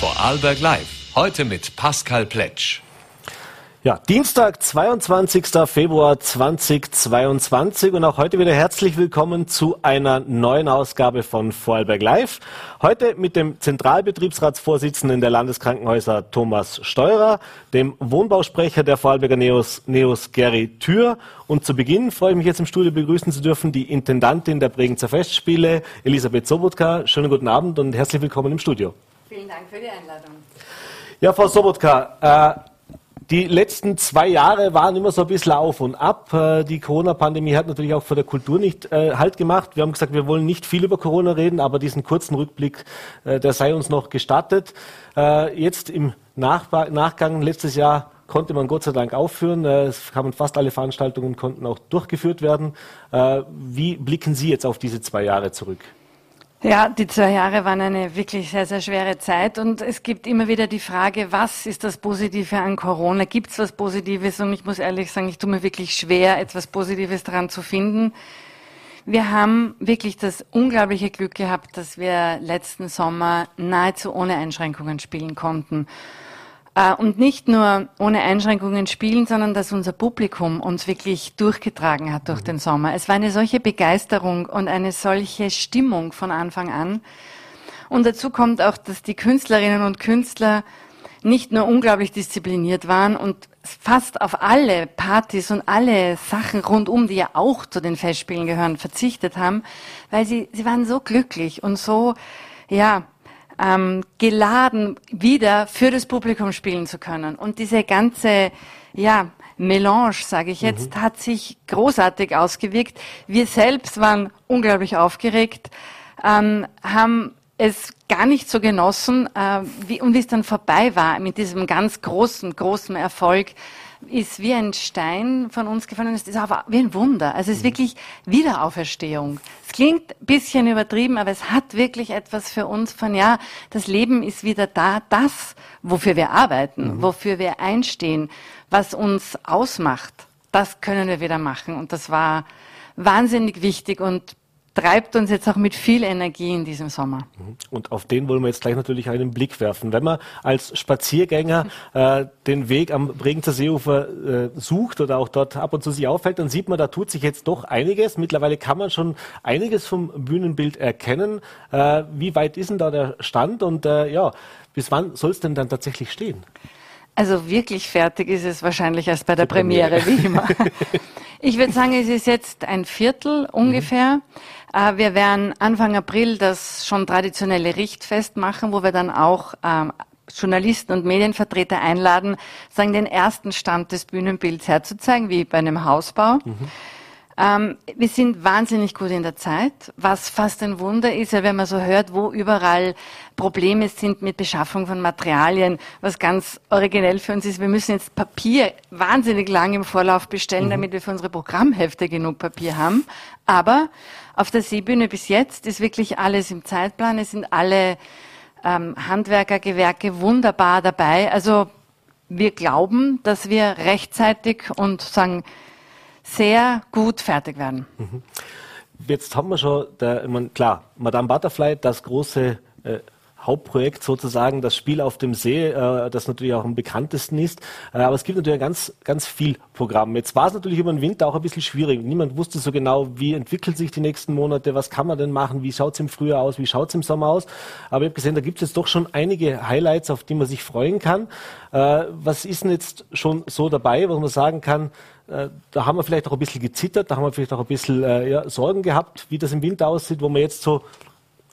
Vorarlberg Live. Heute mit Pascal Pletsch. Ja, Dienstag, 22. Februar 2022 und auch heute wieder herzlich willkommen zu einer neuen Ausgabe von Vorarlberg Live. Heute mit dem Zentralbetriebsratsvorsitzenden der Landeskrankenhäuser Thomas Steurer, dem Wohnbausprecher der Vorarlberger Neos, Neos Gary Thür und zu Beginn freue ich mich jetzt im Studio begrüßen zu dürfen die Intendantin der Bregenzer Festspiele, Elisabeth Sobotka. Schönen guten Abend und herzlich willkommen im Studio. Vielen Dank für die Einladung. Ja, Frau Sobotka, äh, die letzten zwei Jahre waren immer so ein bisschen auf und ab. Äh, die Corona-Pandemie hat natürlich auch vor der Kultur nicht äh, Halt gemacht. Wir haben gesagt, wir wollen nicht viel über Corona reden, aber diesen kurzen Rückblick, der sei uns noch gestattet. Jetzt im Nach Nachgang letztes Jahr konnte man Gott sei Dank aufführen. Es kamen fast alle Veranstaltungen konnten auch durchgeführt werden. Wie blicken Sie jetzt auf diese zwei Jahre zurück? Ja, die zwei Jahre waren eine wirklich sehr, sehr schwere Zeit und es gibt immer wieder die Frage, was ist das Positive an Corona? Gibt es was Positives? Und ich muss ehrlich sagen, ich tue mir wirklich schwer, etwas Positives daran zu finden. Wir haben wirklich das unglaubliche Glück gehabt, dass wir letzten Sommer nahezu ohne Einschränkungen spielen konnten. Äh, und nicht nur ohne Einschränkungen spielen, sondern dass unser Publikum uns wirklich durchgetragen hat durch mhm. den Sommer. Es war eine solche Begeisterung und eine solche Stimmung von Anfang an. Und dazu kommt auch, dass die Künstlerinnen und Künstler nicht nur unglaublich diszipliniert waren und fast auf alle Partys und alle Sachen rundum, die ja auch zu den Festspielen gehören, verzichtet haben, weil sie, sie waren so glücklich und so, ja, ähm, geladen, wieder für das Publikum spielen zu können. Und diese ganze, ja, Melange, sage ich jetzt, mhm. hat sich großartig ausgewirkt. Wir selbst waren unglaublich aufgeregt, ähm, haben es gar nicht so genossen, äh, wie, und wie es dann vorbei war mit diesem ganz großen, großen Erfolg, ist wie ein Stein von uns gefallen. Es ist aber wie ein Wunder. Also es ist mhm. wirklich Wiederauferstehung. Es klingt ein bisschen übertrieben, aber es hat wirklich etwas für uns von, ja, das Leben ist wieder da, das, wofür wir arbeiten, mhm. wofür wir einstehen, was uns ausmacht. Das können wir wieder machen. Und das war wahnsinnig wichtig und treibt uns jetzt auch mit viel Energie in diesem Sommer. Mhm. Und auf den wollen wir jetzt gleich natürlich einen Blick werfen. Wenn man als Spaziergänger äh, den Weg am Bregenzer Seeufer äh, sucht oder auch dort ab und zu sich auffällt, dann sieht man, da tut sich jetzt doch einiges. Mittlerweile kann man schon einiges vom Bühnenbild erkennen. Äh, wie weit ist denn da der Stand und äh, ja, bis wann soll es denn dann tatsächlich stehen? Also wirklich fertig ist es wahrscheinlich erst bei der Premiere, Premiere, wie immer. Ich würde sagen, es ist jetzt ein Viertel ungefähr. Mhm. Äh, wir werden Anfang April das schon traditionelle Richtfest machen, wo wir dann auch ähm, Journalisten und Medienvertreter einladen, sagen, den ersten Stand des Bühnenbilds herzuzeigen, wie bei einem Hausbau. Mhm. Ähm, wir sind wahnsinnig gut in der Zeit, was fast ein Wunder ist, ja, wenn man so hört, wo überall Probleme sind mit Beschaffung von Materialien, was ganz originell für uns ist. Wir müssen jetzt Papier wahnsinnig lang im Vorlauf bestellen, mhm. damit wir für unsere Programmhefte genug Papier haben. Aber auf der Seebühne bis jetzt ist wirklich alles im Zeitplan. Es sind alle ähm, Handwerkergewerke wunderbar dabei. Also wir glauben, dass wir rechtzeitig und sagen sehr gut fertig werden. Mhm. Jetzt haben wir schon, der, ich meine, klar, Madame Butterfly, das große äh, Hauptprojekt sozusagen, das Spiel auf dem See, äh, das natürlich auch am bekanntesten ist. Äh, aber es gibt natürlich ganz, ganz viel Programm. Jetzt war es natürlich über den Winter auch ein bisschen schwierig. Niemand wusste so genau, wie entwickeln sich die nächsten Monate, was kann man denn machen, wie schaut es im Frühjahr aus, wie schaut es im Sommer aus. Aber ich habe gesehen, da gibt es jetzt doch schon einige Highlights, auf die man sich freuen kann. Äh, was ist denn jetzt schon so dabei, was man sagen kann, äh, da haben wir vielleicht auch ein bisschen gezittert, da haben wir vielleicht auch ein bisschen äh, ja, Sorgen gehabt, wie das im Winter aussieht, wo man jetzt so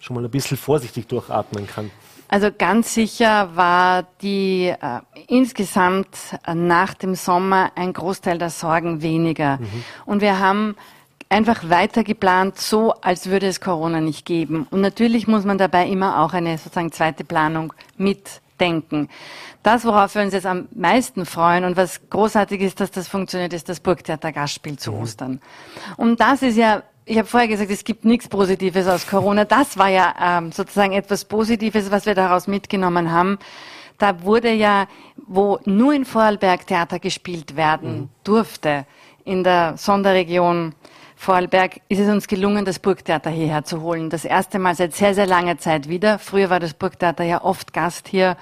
schon mal ein bisschen vorsichtig durchatmen kann. Also ganz sicher war die äh, insgesamt nach dem Sommer ein Großteil der Sorgen weniger. Mhm. Und wir haben einfach weiter geplant, so als würde es Corona nicht geben. Und natürlich muss man dabei immer auch eine sozusagen zweite Planung mitdenken. Das, worauf wir uns jetzt am meisten freuen und was großartig ist, dass das funktioniert, ist das Burgtheater Gastspiel zu mhm. Ostern. Und das ist ja ich habe vorher gesagt, es gibt nichts Positives aus Corona. Das war ja ähm, sozusagen etwas Positives, was wir daraus mitgenommen haben. Da wurde ja, wo nur in Vorarlberg Theater gespielt werden mhm. durfte, in der Sonderregion Vorarlberg ist es uns gelungen, das Burgtheater hierher zu holen. Das erste Mal seit sehr, sehr langer Zeit wieder. Früher war das Burgtheater ja oft Gast hier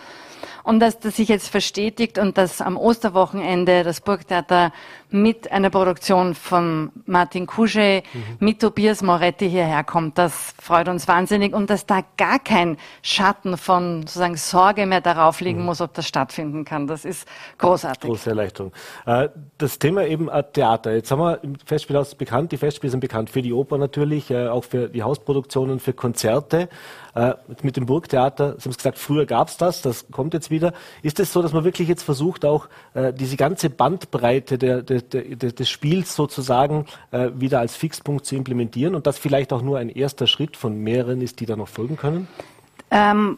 und dass das sich jetzt verstetigt und dass am Osterwochenende das Burgtheater mit einer Produktion von Martin Kusche, mhm. mit Tobias Moretti hierher kommt, das freut uns wahnsinnig und dass da gar kein Schatten von sozusagen Sorge mehr darauf liegen mhm. muss, ob das stattfinden kann. Das ist großartig. Große Erleichterung. Äh, das Thema eben äh, Theater. Jetzt haben wir im Festspielhaus bekannt. Die Festspiele sind bekannt für die Oper natürlich, äh, auch für die Hausproduktionen, für Konzerte. Mit dem Burgtheater, Sie haben es gesagt, früher gab es das, das kommt jetzt wieder. Ist es so, dass man wirklich jetzt versucht, auch diese ganze Bandbreite der, der, der, des Spiels sozusagen wieder als Fixpunkt zu implementieren und das vielleicht auch nur ein erster Schritt von mehreren ist, die da noch folgen können? Ähm,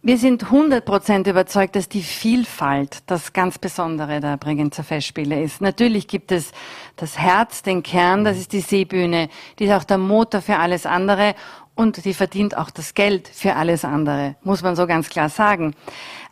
wir sind 100% überzeugt, dass die Vielfalt das ganz Besondere der Bregenzer Festspiele ist. Natürlich gibt es das Herz, den Kern, das ist die Seebühne, die ist auch der Motor für alles andere und die verdient auch das Geld für alles andere, muss man so ganz klar sagen.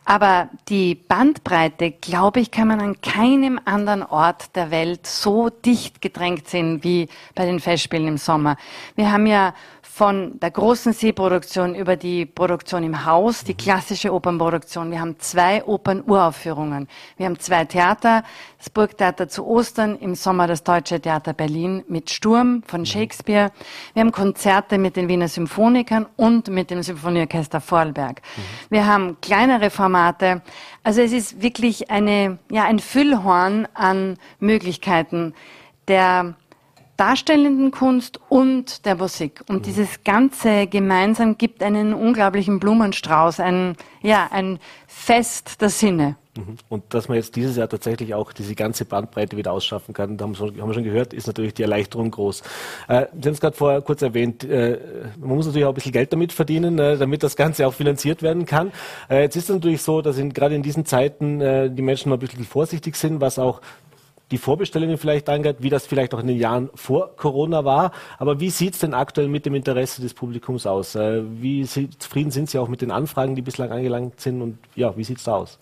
Aber die Bandbreite, glaube ich, kann man an keinem anderen Ort der Welt so dicht gedrängt sehen wie bei den Festspielen im Sommer. Wir haben ja von der großen Seeproduktion über die Produktion im Haus, die klassische Opernproduktion. Wir haben zwei Opernuraufführungen. Wir haben zwei Theater, das Burgtheater zu Ostern, im Sommer das Deutsche Theater Berlin mit Sturm von Shakespeare. Wir haben Konzerte mit den Wiener Symphonikern und mit dem Symphonieorchester Vorarlberg. Mhm. Wir haben kleinere Formate. Also es ist wirklich eine, ja, ein Füllhorn an Möglichkeiten der darstellenden Kunst und der Musik. Und mhm. dieses Ganze gemeinsam gibt einen unglaublichen Blumenstrauß, ein, ja, ein Fest der Sinne. Mhm. Und dass man jetzt dieses Jahr tatsächlich auch diese ganze Bandbreite wieder ausschaffen kann, da haben, wir schon gehört, ist natürlich die Erleichterung groß. Äh, Sie haben es gerade vorher kurz erwähnt, äh, man muss natürlich auch ein bisschen Geld damit verdienen, äh, damit das Ganze auch finanziert werden kann. Äh, jetzt ist es natürlich so, dass in, gerade in diesen Zeiten äh, die Menschen noch ein bisschen vorsichtig sind, was auch die Vorbestellungen vielleicht angeht, wie das vielleicht auch in den Jahren vor Corona war. Aber wie sieht es denn aktuell mit dem Interesse des Publikums aus? Äh, wie zufrieden sind Sie auch mit den Anfragen, die bislang angelangt sind? Und ja, wie sieht es da aus?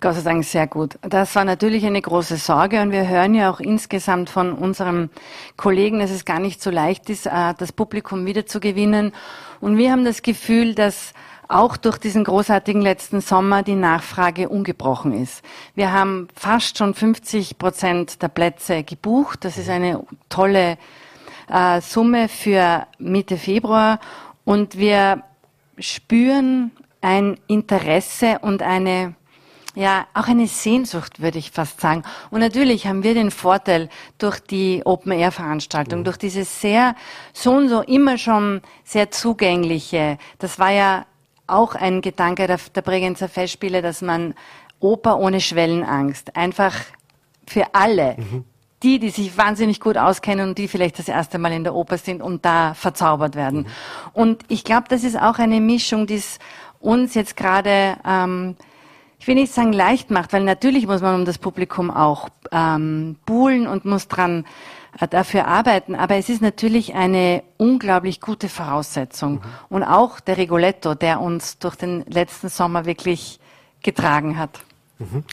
Gott sei Dank sehr gut. Das war natürlich eine große Sorge und wir hören ja auch insgesamt von unserem Kollegen, dass es gar nicht so leicht ist, äh, das Publikum wiederzugewinnen. Und wir haben das Gefühl, dass auch durch diesen großartigen letzten Sommer die Nachfrage ungebrochen ist. Wir haben fast schon 50 Prozent der Plätze gebucht. Das ist eine tolle äh, Summe für Mitte Februar. Und wir spüren ein Interesse und eine ja, auch eine Sehnsucht, würde ich fast sagen. Und natürlich haben wir den Vorteil durch die Open-Air-Veranstaltung, mhm. durch dieses sehr, so und so immer schon sehr zugängliche, das war ja auch ein Gedanke der, der Bregenzer Festspiele, dass man Oper ohne Schwellenangst einfach für alle, mhm. die, die sich wahnsinnig gut auskennen und die vielleicht das erste Mal in der Oper sind und da verzaubert werden. Mhm. Und ich glaube, das ist auch eine Mischung, die es uns jetzt gerade, ähm, ich will nicht sagen leicht macht, weil natürlich muss man um das Publikum auch ähm, buhlen und muss dran dafür arbeiten. Aber es ist natürlich eine unglaublich gute Voraussetzung. Mhm. Und auch der Rigoletto, der uns durch den letzten Sommer wirklich getragen hat. Mhm.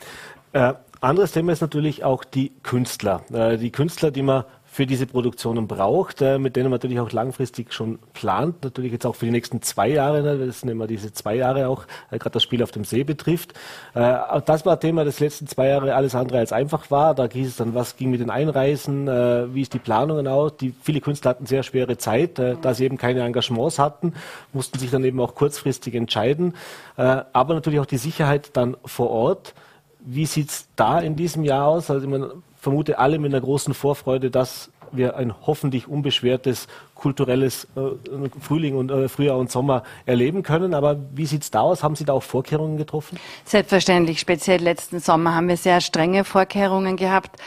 Äh, anderes Thema ist natürlich auch die Künstler. Äh, die Künstler, die man für diese Produktionen braucht, äh, mit denen man natürlich auch langfristig schon plant, natürlich jetzt auch für die nächsten zwei Jahre, ne, das sind immer diese zwei Jahre auch, äh, gerade das Spiel auf dem See betrifft. Äh, das war Thema des letzten zwei Jahre alles andere als einfach war. Da hieß es dann, was ging mit den Einreisen, wie ist die Planung aus. Die, viele Künstler hatten sehr schwere Zeit, da sie eben keine Engagements hatten, mussten sich dann eben auch kurzfristig entscheiden. Aber natürlich auch die Sicherheit dann vor Ort. Wie sieht's da in diesem Jahr aus? Also man vermute alle mit einer großen Vorfreude, dass wir ein hoffentlich unbeschwertes kulturelles äh, Frühling und äh, Frühjahr und Sommer erleben können. Aber wie sieht es da aus? Haben Sie da auch Vorkehrungen getroffen? Selbstverständlich. Speziell letzten Sommer haben wir sehr strenge Vorkehrungen gehabt.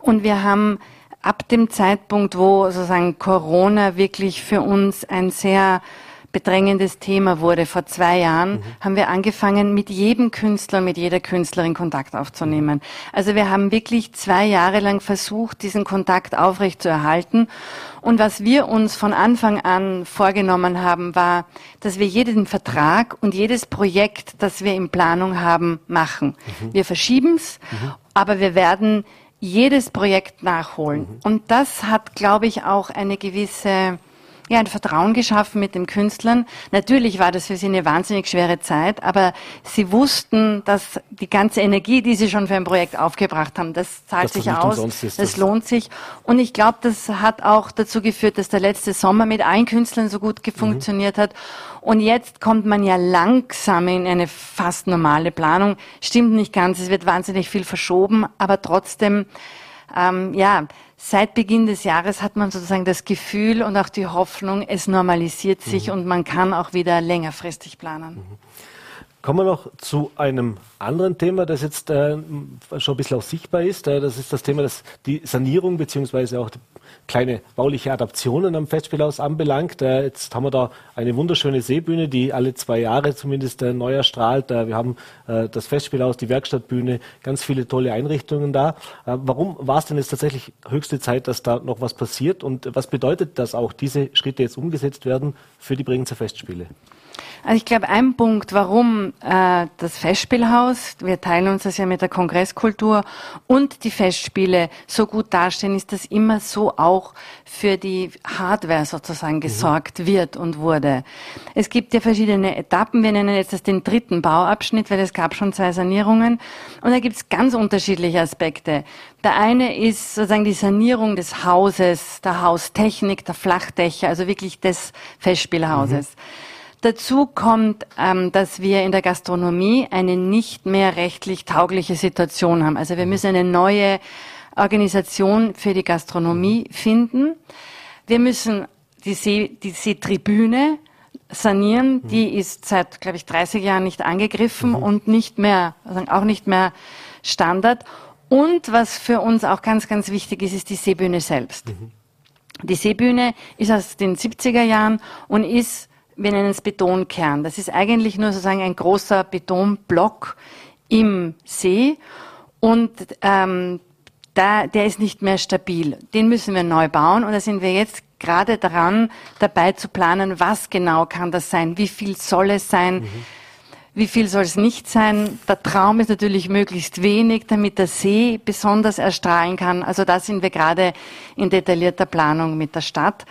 Und wir haben ab dem Zeitpunkt, wo sozusagen Corona wirklich für uns ein sehr bedrängendes Thema wurde vor zwei Jahren, mhm. haben wir angefangen, mit jedem Künstler, mit jeder Künstlerin Kontakt aufzunehmen. Also wir haben wirklich zwei Jahre lang versucht, diesen Kontakt aufrecht zu erhalten. Und was wir uns von Anfang an vorgenommen haben, war, dass wir jeden Vertrag und jedes Projekt, das wir in Planung haben, machen. Mhm. Wir verschieben es, mhm. aber wir werden jedes Projekt nachholen. Mhm. Und das hat, glaube ich, auch eine gewisse ja, ein Vertrauen geschaffen mit den Künstlern. Natürlich war das für sie eine wahnsinnig schwere Zeit, aber sie wussten, dass die ganze Energie, die sie schon für ein Projekt aufgebracht haben, das zahlt das sich aus, das, das lohnt sich. Und ich glaube, das hat auch dazu geführt, dass der letzte Sommer mit allen Künstlern so gut funktioniert mhm. hat. Und jetzt kommt man ja langsam in eine fast normale Planung. Stimmt nicht ganz, es wird wahnsinnig viel verschoben, aber trotzdem, ähm, ja, seit Beginn des Jahres hat man sozusagen das Gefühl und auch die Hoffnung, es normalisiert sich mhm. und man kann auch wieder längerfristig planen. Mhm. Kommen wir noch zu einem anderen Thema, das jetzt äh, schon ein bisschen auch sichtbar ist. Äh, das ist das Thema, das die Sanierung beziehungsweise auch kleine bauliche Adaptionen am Festspielhaus anbelangt. Äh, jetzt haben wir da eine wunderschöne Seebühne, die alle zwei Jahre zumindest äh, neu erstrahlt. Äh, wir haben das Festspielhaus, die Werkstattbühne, ganz viele tolle Einrichtungen da. Warum war es denn jetzt tatsächlich höchste Zeit, dass da noch was passiert? Und was bedeutet das auch, diese Schritte jetzt umgesetzt werden für die Bregenzer Festspiele? Also ich glaube, ein Punkt, warum äh, das Festspielhaus, wir teilen uns das ja mit der Kongresskultur und die Festspiele so gut dastehen, ist, dass immer so auch für die Hardware sozusagen mhm. gesorgt mhm. wird und wurde. Es gibt ja verschiedene Etappen. Wir nennen jetzt das den dritten Bauabschnitt, weil es gab schon zwei Sanierungen. Und da gibt es ganz unterschiedliche Aspekte. Der eine ist sozusagen die Sanierung des Hauses, der Haustechnik, der Flachdächer, also wirklich des Festspielhauses. Mhm. Dazu kommt, ähm, dass wir in der Gastronomie eine nicht mehr rechtlich taugliche Situation haben. Also wir müssen eine neue Organisation für die Gastronomie finden. Wir müssen die, See, die Seetribüne sanieren. Mhm. Die ist seit, glaube ich, 30 Jahren nicht angegriffen mhm. und nicht mehr, also auch nicht mehr Standard. Und was für uns auch ganz, ganz wichtig ist, ist die Seebühne selbst. Mhm. Die Seebühne ist aus den 70er Jahren und ist wir nennen es Betonkern. Das ist eigentlich nur sozusagen ein großer Betonblock im See und ähm, da, der ist nicht mehr stabil. Den müssen wir neu bauen und da sind wir jetzt gerade daran, dabei zu planen, was genau kann das sein, wie viel soll es sein, mhm. wie viel soll es nicht sein. Der Traum ist natürlich möglichst wenig, damit der See besonders erstrahlen kann. Also da sind wir gerade in detaillierter Planung mit der Stadt.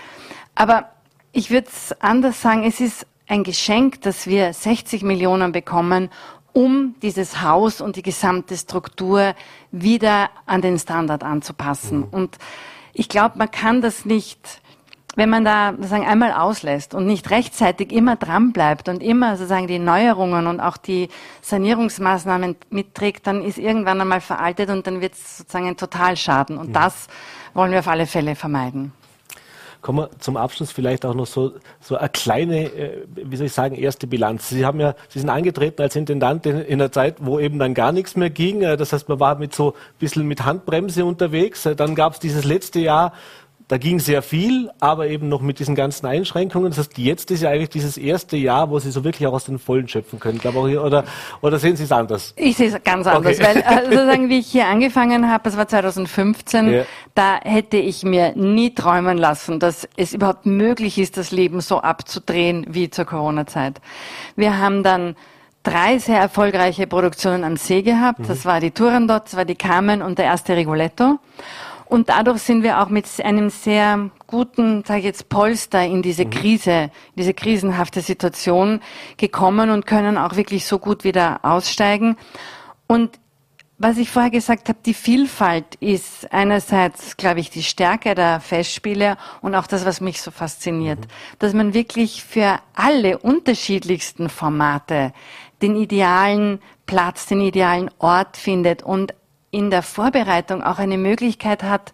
Aber ich würde es anders sagen, es ist ein Geschenk, dass wir 60 Millionen bekommen, um dieses Haus und die gesamte Struktur wieder an den Standard anzupassen. Mhm. Und ich glaube, man kann das nicht, wenn man da sozusagen einmal auslässt und nicht rechtzeitig immer dran bleibt und immer sozusagen die Neuerungen und auch die Sanierungsmaßnahmen mitträgt, dann ist irgendwann einmal veraltet und dann wird es sozusagen ein Totalschaden. Und mhm. das wollen wir auf alle Fälle vermeiden. Kommen wir zum Abschluss vielleicht auch noch so, so eine kleine, äh, wie soll ich sagen, erste Bilanz. Sie haben ja, Sie sind angetreten als Intendant in, in einer Zeit, wo eben dann gar nichts mehr ging. Äh, das heißt, man war mit so ein bisschen mit Handbremse unterwegs. Äh, dann gab es dieses letzte Jahr, da ging sehr viel, aber eben noch mit diesen ganzen Einschränkungen. Das heißt, jetzt ist ja eigentlich dieses erste Jahr, wo Sie so wirklich auch aus den Vollen schöpfen können. Oder, oder sehen Sie es anders? Ich sehe es ganz anders, okay. weil äh, sozusagen, wie ich hier angefangen habe, das war 2015, ja. da hätte ich mir nie träumen lassen, dass es überhaupt möglich ist, das Leben so abzudrehen wie zur Corona-Zeit. Wir haben dann drei sehr erfolgreiche Produktionen am See gehabt. Mhm. Das war die Turandot, das war die Carmen und der erste Rigoletto. Und dadurch sind wir auch mit einem sehr guten, sage ich jetzt, Polster in diese mhm. Krise, in diese krisenhafte Situation gekommen und können auch wirklich so gut wieder aussteigen. Und was ich vorher gesagt habe, die Vielfalt ist einerseits, glaube ich, die Stärke der Festspiele und auch das, was mich so fasziniert, mhm. dass man wirklich für alle unterschiedlichsten Formate den idealen Platz, den idealen Ort findet und in der Vorbereitung auch eine Möglichkeit hat,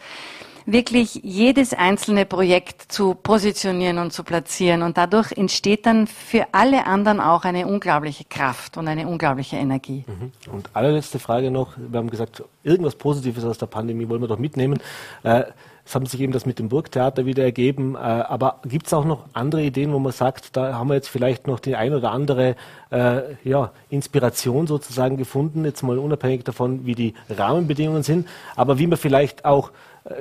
wirklich jedes einzelne Projekt zu positionieren und zu platzieren. Und dadurch entsteht dann für alle anderen auch eine unglaubliche Kraft und eine unglaubliche Energie. Mhm. Und allerletzte Frage noch. Wir haben gesagt, irgendwas Positives aus der Pandemie wollen wir doch mitnehmen. Äh, es haben sich eben das mit dem Burgtheater wieder ergeben. Äh, aber gibt es auch noch andere Ideen, wo man sagt, da haben wir jetzt vielleicht noch die ein oder andere äh, ja, Inspiration sozusagen gefunden, jetzt mal unabhängig davon, wie die Rahmenbedingungen sind, aber wie man vielleicht auch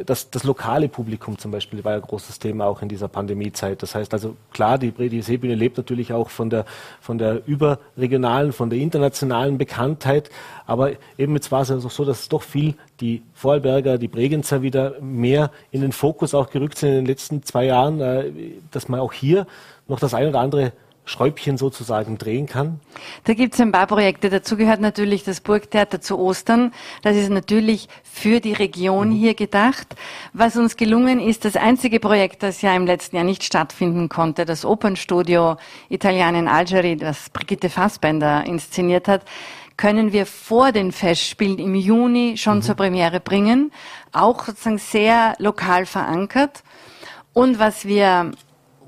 das, das lokale Publikum zum Beispiel war ein großes Thema auch in dieser Pandemiezeit. Das heißt also, klar, die, die Seebühne lebt natürlich auch von der, von der überregionalen, von der internationalen Bekanntheit. Aber eben jetzt war es also so, dass doch viel die Vorarlberger, die Bregenzer wieder mehr in den Fokus auch gerückt sind in den letzten zwei Jahren, äh, dass man auch hier noch das ein oder andere Schräubchen sozusagen drehen kann? Da gibt es ein paar Projekte. Dazu gehört natürlich das Burgtheater zu Ostern. Das ist natürlich für die Region mhm. hier gedacht. Was uns gelungen ist, das einzige Projekt, das ja im letzten Jahr nicht stattfinden konnte, das Opernstudio Italien in Algeri, das Brigitte Fassbender inszeniert hat, können wir vor den Festspielen im Juni schon mhm. zur Premiere bringen. Auch sozusagen sehr lokal verankert. Und was wir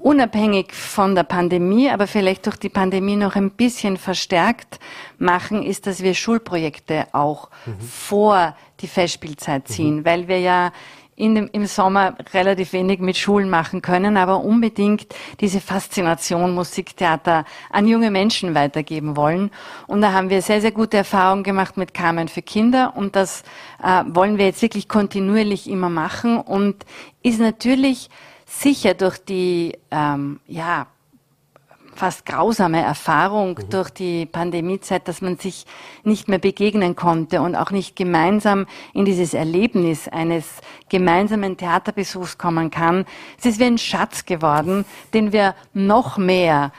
unabhängig von der Pandemie, aber vielleicht durch die Pandemie noch ein bisschen verstärkt machen, ist, dass wir Schulprojekte auch mhm. vor die Festspielzeit ziehen, mhm. weil wir ja dem, im Sommer relativ wenig mit Schulen machen können, aber unbedingt diese Faszination Musiktheater an junge Menschen weitergeben wollen. Und da haben wir sehr, sehr gute Erfahrungen gemacht mit Carmen für Kinder und das äh, wollen wir jetzt wirklich kontinuierlich immer machen und ist natürlich sicher durch die ähm, ja, fast grausame Erfahrung mhm. durch die Pandemiezeit, dass man sich nicht mehr begegnen konnte und auch nicht gemeinsam in dieses Erlebnis eines gemeinsamen Theaterbesuchs kommen kann. Es ist wie ein Schatz geworden, den wir noch mehr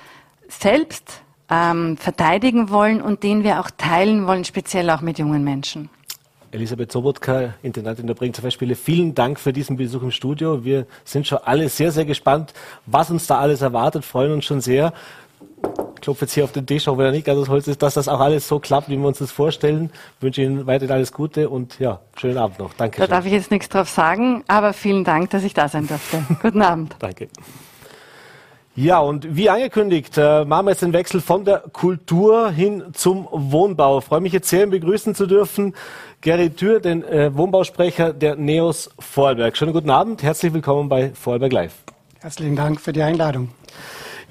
selbst ähm, verteidigen wollen und den wir auch teilen wollen, speziell auch mit jungen Menschen. Elisabeth Sobotka, Intendantin der Bregenzer Festspiele, vielen Dank für diesen Besuch im Studio. Wir sind schon alle sehr, sehr gespannt, was uns da alles erwartet, freuen uns schon sehr. Ich klopfe jetzt hier auf den Tisch, auch wenn er nicht ganz aus Holz ist, dass das auch alles so klappt, wie wir uns das vorstellen. Ich wünsche Ihnen weiterhin alles Gute und ja, schönen Abend noch. Danke. Da darf ich jetzt nichts drauf sagen, aber vielen Dank, dass ich da sein durfte. Guten Abend. Danke. Ja, und wie angekündigt, äh, machen wir jetzt den Wechsel von der Kultur hin zum Wohnbau. Ich freue mich jetzt sehr, ihn begrüßen zu dürfen. Gary Thür, den äh, Wohnbausprecher der NEOS Vorarlberg. Schönen guten Abend, herzlich willkommen bei Vorarlberg Live. Herzlichen Dank für die Einladung.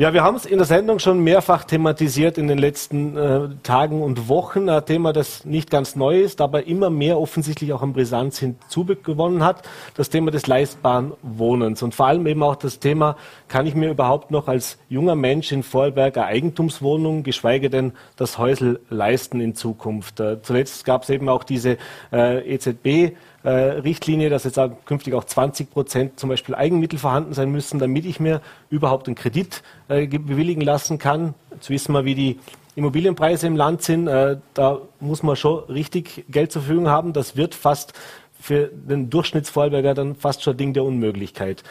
Ja, wir haben es in der Sendung schon mehrfach thematisiert in den letzten äh, Tagen und Wochen. Ein Thema, das nicht ganz neu ist, aber immer mehr offensichtlich auch an Brisanz hinzugewonnen hat. Das Thema des leistbaren Wohnens und vor allem eben auch das Thema, kann ich mir überhaupt noch als junger Mensch in Vorarlberg eine Eigentumswohnung, geschweige denn das Häusel leisten in Zukunft. Äh, zuletzt gab es eben auch diese äh, EZB äh, Richtlinie, dass jetzt auch künftig auch 20 Prozent zum Beispiel Eigenmittel vorhanden sein müssen, damit ich mir überhaupt einen Kredit äh, bewilligen lassen kann. Jetzt wissen wir, wie die Immobilienpreise im Land sind. Äh, da muss man schon richtig Geld zur Verfügung haben. Das wird fast für den Durchschnittsvorarlberger dann fast schon Ding der Unmöglichkeit.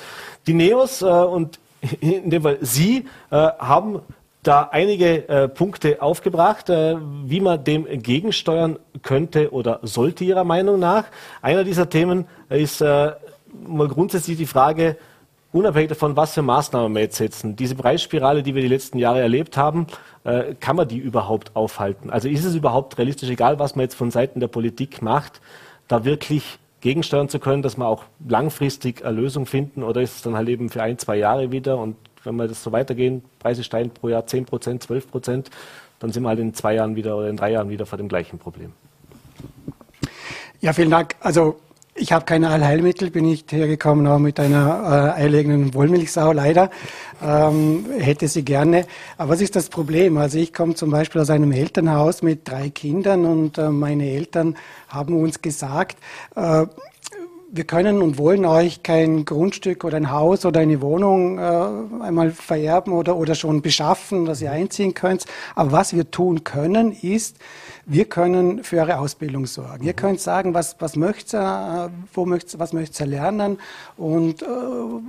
Die Neos äh, und in dem Fall Sie äh, haben da einige äh, Punkte aufgebracht, äh, wie man dem entgegensteuern könnte oder sollte Ihrer Meinung nach. Einer dieser Themen ist äh, mal grundsätzlich die Frage, unabhängig davon, was für Maßnahmen wir jetzt setzen, diese Preisspirale, die wir die letzten Jahre erlebt haben, äh, kann man die überhaupt aufhalten? Also ist es überhaupt realistisch, egal was man jetzt von Seiten der Politik macht, da wirklich gegensteuern zu können, dass wir auch langfristig eine Lösung finden oder ist es dann halt eben für ein, zwei Jahre wieder und wenn wir das so weitergehen, Preise steigen pro Jahr 10 Prozent, 12 Prozent, dann sind wir halt in zwei Jahren wieder oder in drei Jahren wieder vor dem gleichen Problem. Ja, vielen Dank. Also ich habe keine Allheilmittel, bin nicht hergekommen auch mit einer äh, eierlegenden Wollmilchsau, leider. Ähm, hätte sie gerne. Aber was ist das Problem? Also ich komme zum Beispiel aus einem Elternhaus mit drei Kindern und äh, meine Eltern haben uns gesagt, äh, wir können und wollen euch kein Grundstück oder ein Haus oder eine Wohnung äh, einmal vererben oder, oder schon beschaffen, dass ihr einziehen könnt. Aber was wir tun können, ist, wir können für eure Ausbildung sorgen. Mhm. Ihr könnt sagen, was, was möchtet ihr, äh, wo möchtet, was möchtet ihr lernen und äh,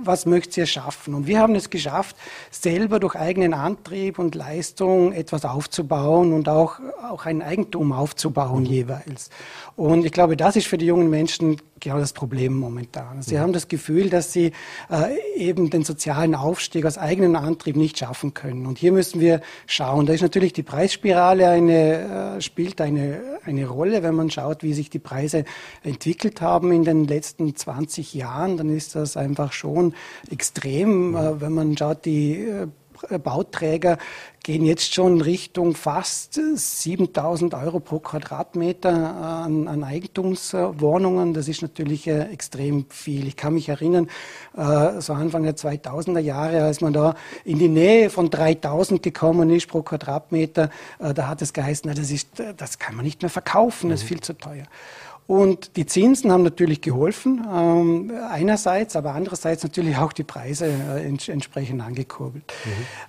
was möchtet ihr schaffen. Und wir haben es geschafft, selber durch eigenen Antrieb und Leistung etwas aufzubauen und auch, auch ein Eigentum aufzubauen mhm. jeweils. Und ich glaube, das ist für die jungen Menschen genau das Problem momentan. Sie mhm. haben das Gefühl, dass sie äh, eben den sozialen Aufstieg aus eigenem Antrieb nicht schaffen können. Und hier müssen wir schauen. Da ist natürlich die Preisspirale eine, äh, spielt eine, eine Rolle. Wenn man schaut, wie sich die Preise entwickelt haben in den letzten 20 Jahren, dann ist das einfach schon extrem. Mhm. Wenn man schaut, die äh, Bauträger gehen jetzt schon Richtung fast 7000 Euro pro Quadratmeter an, an Eigentumswohnungen. Das ist natürlich äh, extrem viel. Ich kann mich erinnern, äh, so Anfang der 2000er Jahre, als man da in die Nähe von 3000 gekommen ist pro Quadratmeter, äh, da hat es geheißen, na, das, ist, das kann man nicht mehr verkaufen, das ist mhm. viel zu teuer. Und die Zinsen haben natürlich geholfen, ähm, einerseits, aber andererseits natürlich auch die Preise äh, ents entsprechend angekurbelt.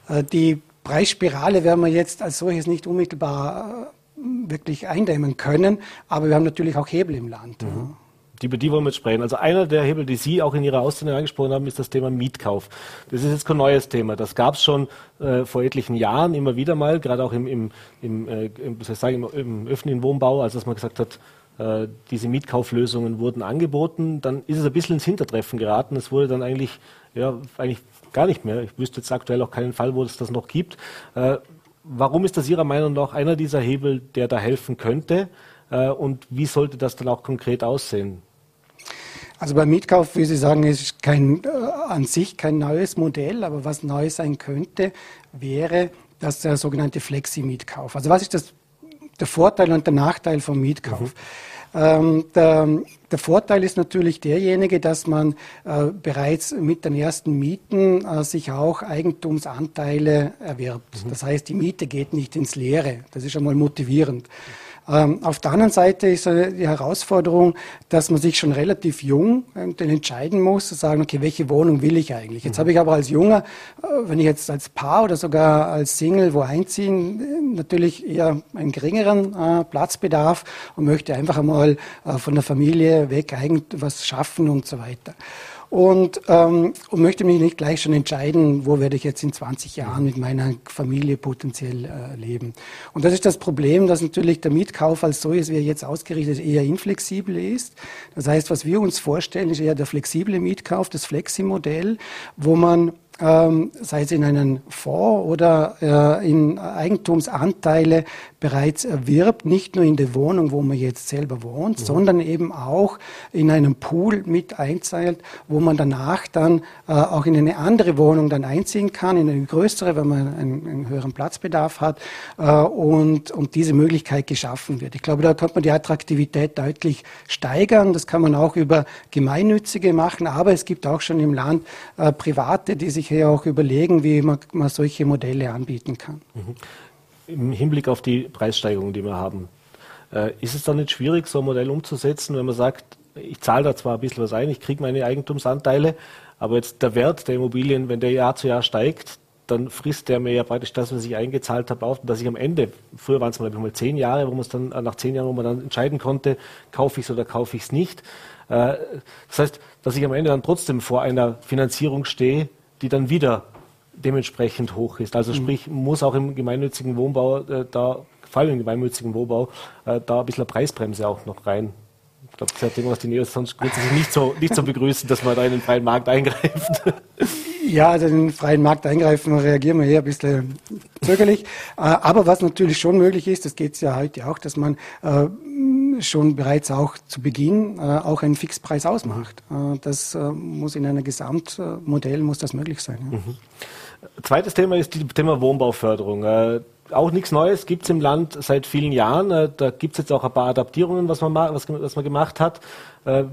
Mhm. Äh, die Preisspirale werden wir jetzt als solches nicht unmittelbar äh, wirklich eindämmen können, aber wir haben natürlich auch Hebel im Land. Mhm. Die, über die wollen wir jetzt sprechen. Also einer der Hebel, die Sie auch in Ihrer Aussendung angesprochen haben, ist das Thema Mietkauf. Das ist jetzt kein neues Thema. Das gab es schon äh, vor etlichen Jahren immer wieder mal, gerade auch im, im, im, äh, im, sagen, im, im öffentlichen Wohnbau, als dass man gesagt hat, äh, diese Mietkauflösungen wurden angeboten. Dann ist es ein bisschen ins Hintertreffen geraten. Es wurde dann eigentlich, ja, eigentlich gar nicht mehr. Ich wüsste jetzt aktuell auch keinen Fall, wo es das noch gibt. Äh, warum ist das Ihrer Meinung nach einer dieser Hebel, der da helfen könnte? Äh, und wie sollte das dann auch konkret aussehen? Also beim Mietkauf, wie Sie sagen, ist kein, äh, an sich kein neues Modell, aber was neu sein könnte, wäre das der sogenannte Flexi-Mietkauf. Also was ist das, der Vorteil und der Nachteil vom Mietkauf? Mhm. Ähm, der, der, Vorteil ist natürlich derjenige, dass man äh, bereits mit den ersten Mieten äh, sich auch Eigentumsanteile erwirbt. Mhm. Das heißt, die Miete geht nicht ins Leere. Das ist einmal motivierend. Ähm, auf der anderen Seite ist die Herausforderung, dass man sich schon relativ jung entscheiden muss, zu sagen, okay, welche Wohnung will ich eigentlich? Jetzt mhm. habe ich aber als Junger, äh, wenn ich jetzt als Paar oder sogar als Single wo einziehen, natürlich eher einen geringeren äh, Platzbedarf und möchte einfach einmal äh, von der Familie weg was schaffen und so weiter und, ähm, und möchte mich nicht gleich schon entscheiden, wo werde ich jetzt in 20 Jahren mit meiner Familie potenziell äh, leben. Und das ist das Problem, dass natürlich der Mietkauf als solches, wie er jetzt ausgerichtet ist, eher inflexibel ist. Das heißt, was wir uns vorstellen, ist eher der flexible Mietkauf, das Flexi-Modell, wo man ähm, sei es in einen Fonds oder äh, in Eigentumsanteile bereits erwirbt, nicht nur in der Wohnung, wo man jetzt selber wohnt, mhm. sondern eben auch in einem Pool mit einzahlt, wo man danach dann äh, auch in eine andere Wohnung dann einziehen kann, in eine größere, wenn man einen, einen höheren Platzbedarf hat äh, und, und diese Möglichkeit geschaffen wird. Ich glaube, da kann man die Attraktivität deutlich steigern. Das kann man auch über Gemeinnützige machen, aber es gibt auch schon im Land äh, Private, die sich hier auch überlegen, wie man, man solche Modelle anbieten kann. Mhm im Hinblick auf die Preissteigerungen, die wir haben, äh, ist es dann nicht schwierig, so ein Modell umzusetzen, wenn man sagt, ich zahle da zwar ein bisschen was ein, ich kriege meine Eigentumsanteile, aber jetzt der Wert der Immobilien, wenn der Jahr zu Jahr steigt, dann frisst der mir ja praktisch das, was ich eingezahlt habe, auf, dass ich am Ende, früher waren es mal, mal zehn Jahre, wo man es dann, nach zehn Jahren, wo man dann entscheiden konnte, kaufe ich es oder kaufe ich es nicht. Äh, das heißt, dass ich am Ende dann trotzdem vor einer Finanzierung stehe, die dann wieder dementsprechend hoch ist. Also mhm. sprich, muss auch im gemeinnützigen Wohnbau äh, da, vor allem im gemeinnützigen Wohnbau, äh, da ein bisschen Preisbremse auch noch rein. Ich glaube, das ist ja Thema, was die Neos sonst grundsätzlich nicht so, nicht so begrüßen, dass man da in den freien Markt eingreift. Ja, also in den freien Markt eingreifen, reagieren wir eher ein bisschen zögerlich. Äh, aber was natürlich schon möglich ist, das geht ja heute auch, dass man äh, schon bereits auch zu Beginn äh, auch einen Fixpreis ausmacht. Das muss in einem Gesamtmodell muss das möglich sein. Ja. Mhm. Zweites Thema ist das Thema Wohnbauförderung. Äh, auch nichts Neues gibt es im Land seit vielen Jahren. Äh, da gibt es jetzt auch ein paar Adaptierungen, was man, was, was man gemacht hat. Äh,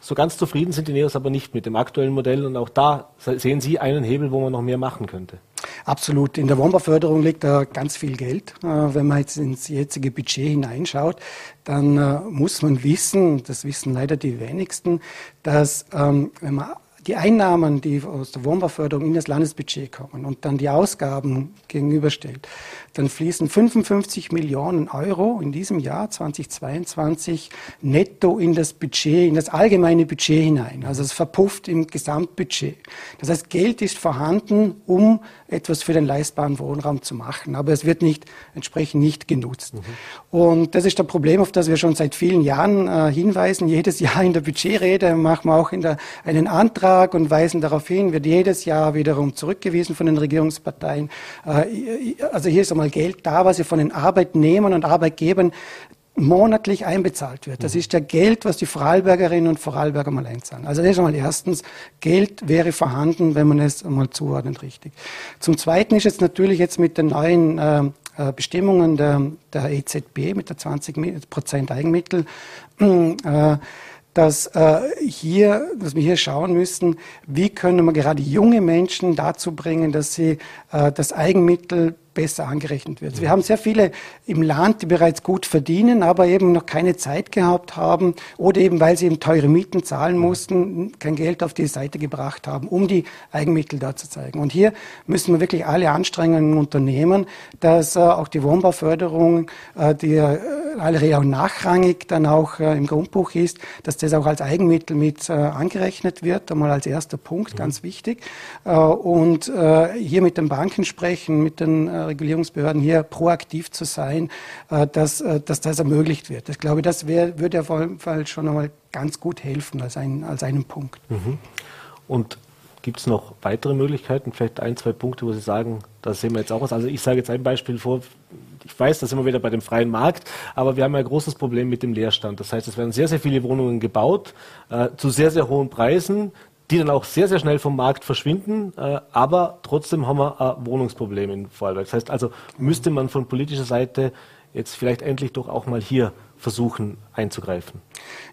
so ganz zufrieden sind die Neos aber nicht mit dem aktuellen Modell und auch da sehen Sie einen Hebel, wo man noch mehr machen könnte. Absolut. In der Wohnbauförderung liegt da ganz viel Geld. Wenn man jetzt ins jetzige Budget hineinschaut, dann muss man wissen, das wissen leider die wenigsten, dass ähm, wenn man die Einnahmen, die aus der Wohnbauförderung in das Landesbudget kommen und dann die Ausgaben gegenüberstellt, dann fließen 55 Millionen Euro in diesem Jahr 2022 netto in das Budget, in das allgemeine Budget hinein. Also es verpufft im Gesamtbudget. Das heißt, Geld ist vorhanden, um etwas für den leistbaren Wohnraum zu machen, aber es wird nicht entsprechend nicht genutzt. Mhm. Und das ist das Problem, auf das wir schon seit vielen Jahren äh, hinweisen. Jedes Jahr in der Budgetrede machen wir auch der, einen Antrag und weisen darauf hin, wird jedes Jahr wiederum zurückgewiesen von den Regierungsparteien. Äh, also hier ist einmal Geld da, was wir von den Arbeitnehmern und Arbeitgebern monatlich einbezahlt wird. Das mhm. ist der Geld, was die Vorarlbergerinnen und Vorarlberger mal einzahlen. Also das ist einmal erstens, Geld wäre vorhanden, wenn man es einmal zuordnet richtig. Zum Zweiten ist jetzt natürlich jetzt mit den neuen äh, äh Bestimmungen der, der EZB mit der 20 Prozent Eigenmittel äh, dass äh, hier, dass wir hier schauen müssen, wie können wir gerade junge Menschen dazu bringen, dass sie äh, das Eigenmittel besser angerechnet wird. Wir haben sehr viele im Land, die bereits gut verdienen, aber eben noch keine Zeit gehabt haben oder eben, weil sie eben teure Mieten zahlen mussten, kein Geld auf die Seite gebracht haben, um die Eigenmittel da zu zeigen. Und hier müssen wir wirklich alle Anstrengungen unternehmen, dass äh, auch die Wohnbauförderung, äh, die äh, alle auch nachrangig dann auch äh, im Grundbuch ist, dass das auch als Eigenmittel mit äh, angerechnet wird, einmal als erster Punkt, ganz wichtig. Und hier mit den Banken sprechen, mit den Regulierungsbehörden hier proaktiv zu sein, äh, dass, äh, dass das ermöglicht wird. Ich glaube, das wär, würde auf jeden Fall schon einmal ganz gut helfen als, ein, als einen Punkt. Mhm. Und Gibt es noch weitere Möglichkeiten, vielleicht ein, zwei Punkte, wo Sie sagen, da sehen wir jetzt auch was? Also ich sage jetzt ein Beispiel vor, ich weiß, da sind wir wieder bei dem freien Markt, aber wir haben ja ein großes Problem mit dem Leerstand. Das heißt, es werden sehr, sehr viele Wohnungen gebaut, äh, zu sehr, sehr hohen Preisen die dann auch sehr, sehr schnell vom Markt verschwinden. Äh, aber trotzdem haben wir ein Wohnungsproblem in Vorarlberg. Das heißt also, müsste man von politischer Seite jetzt vielleicht endlich doch auch mal hier versuchen einzugreifen.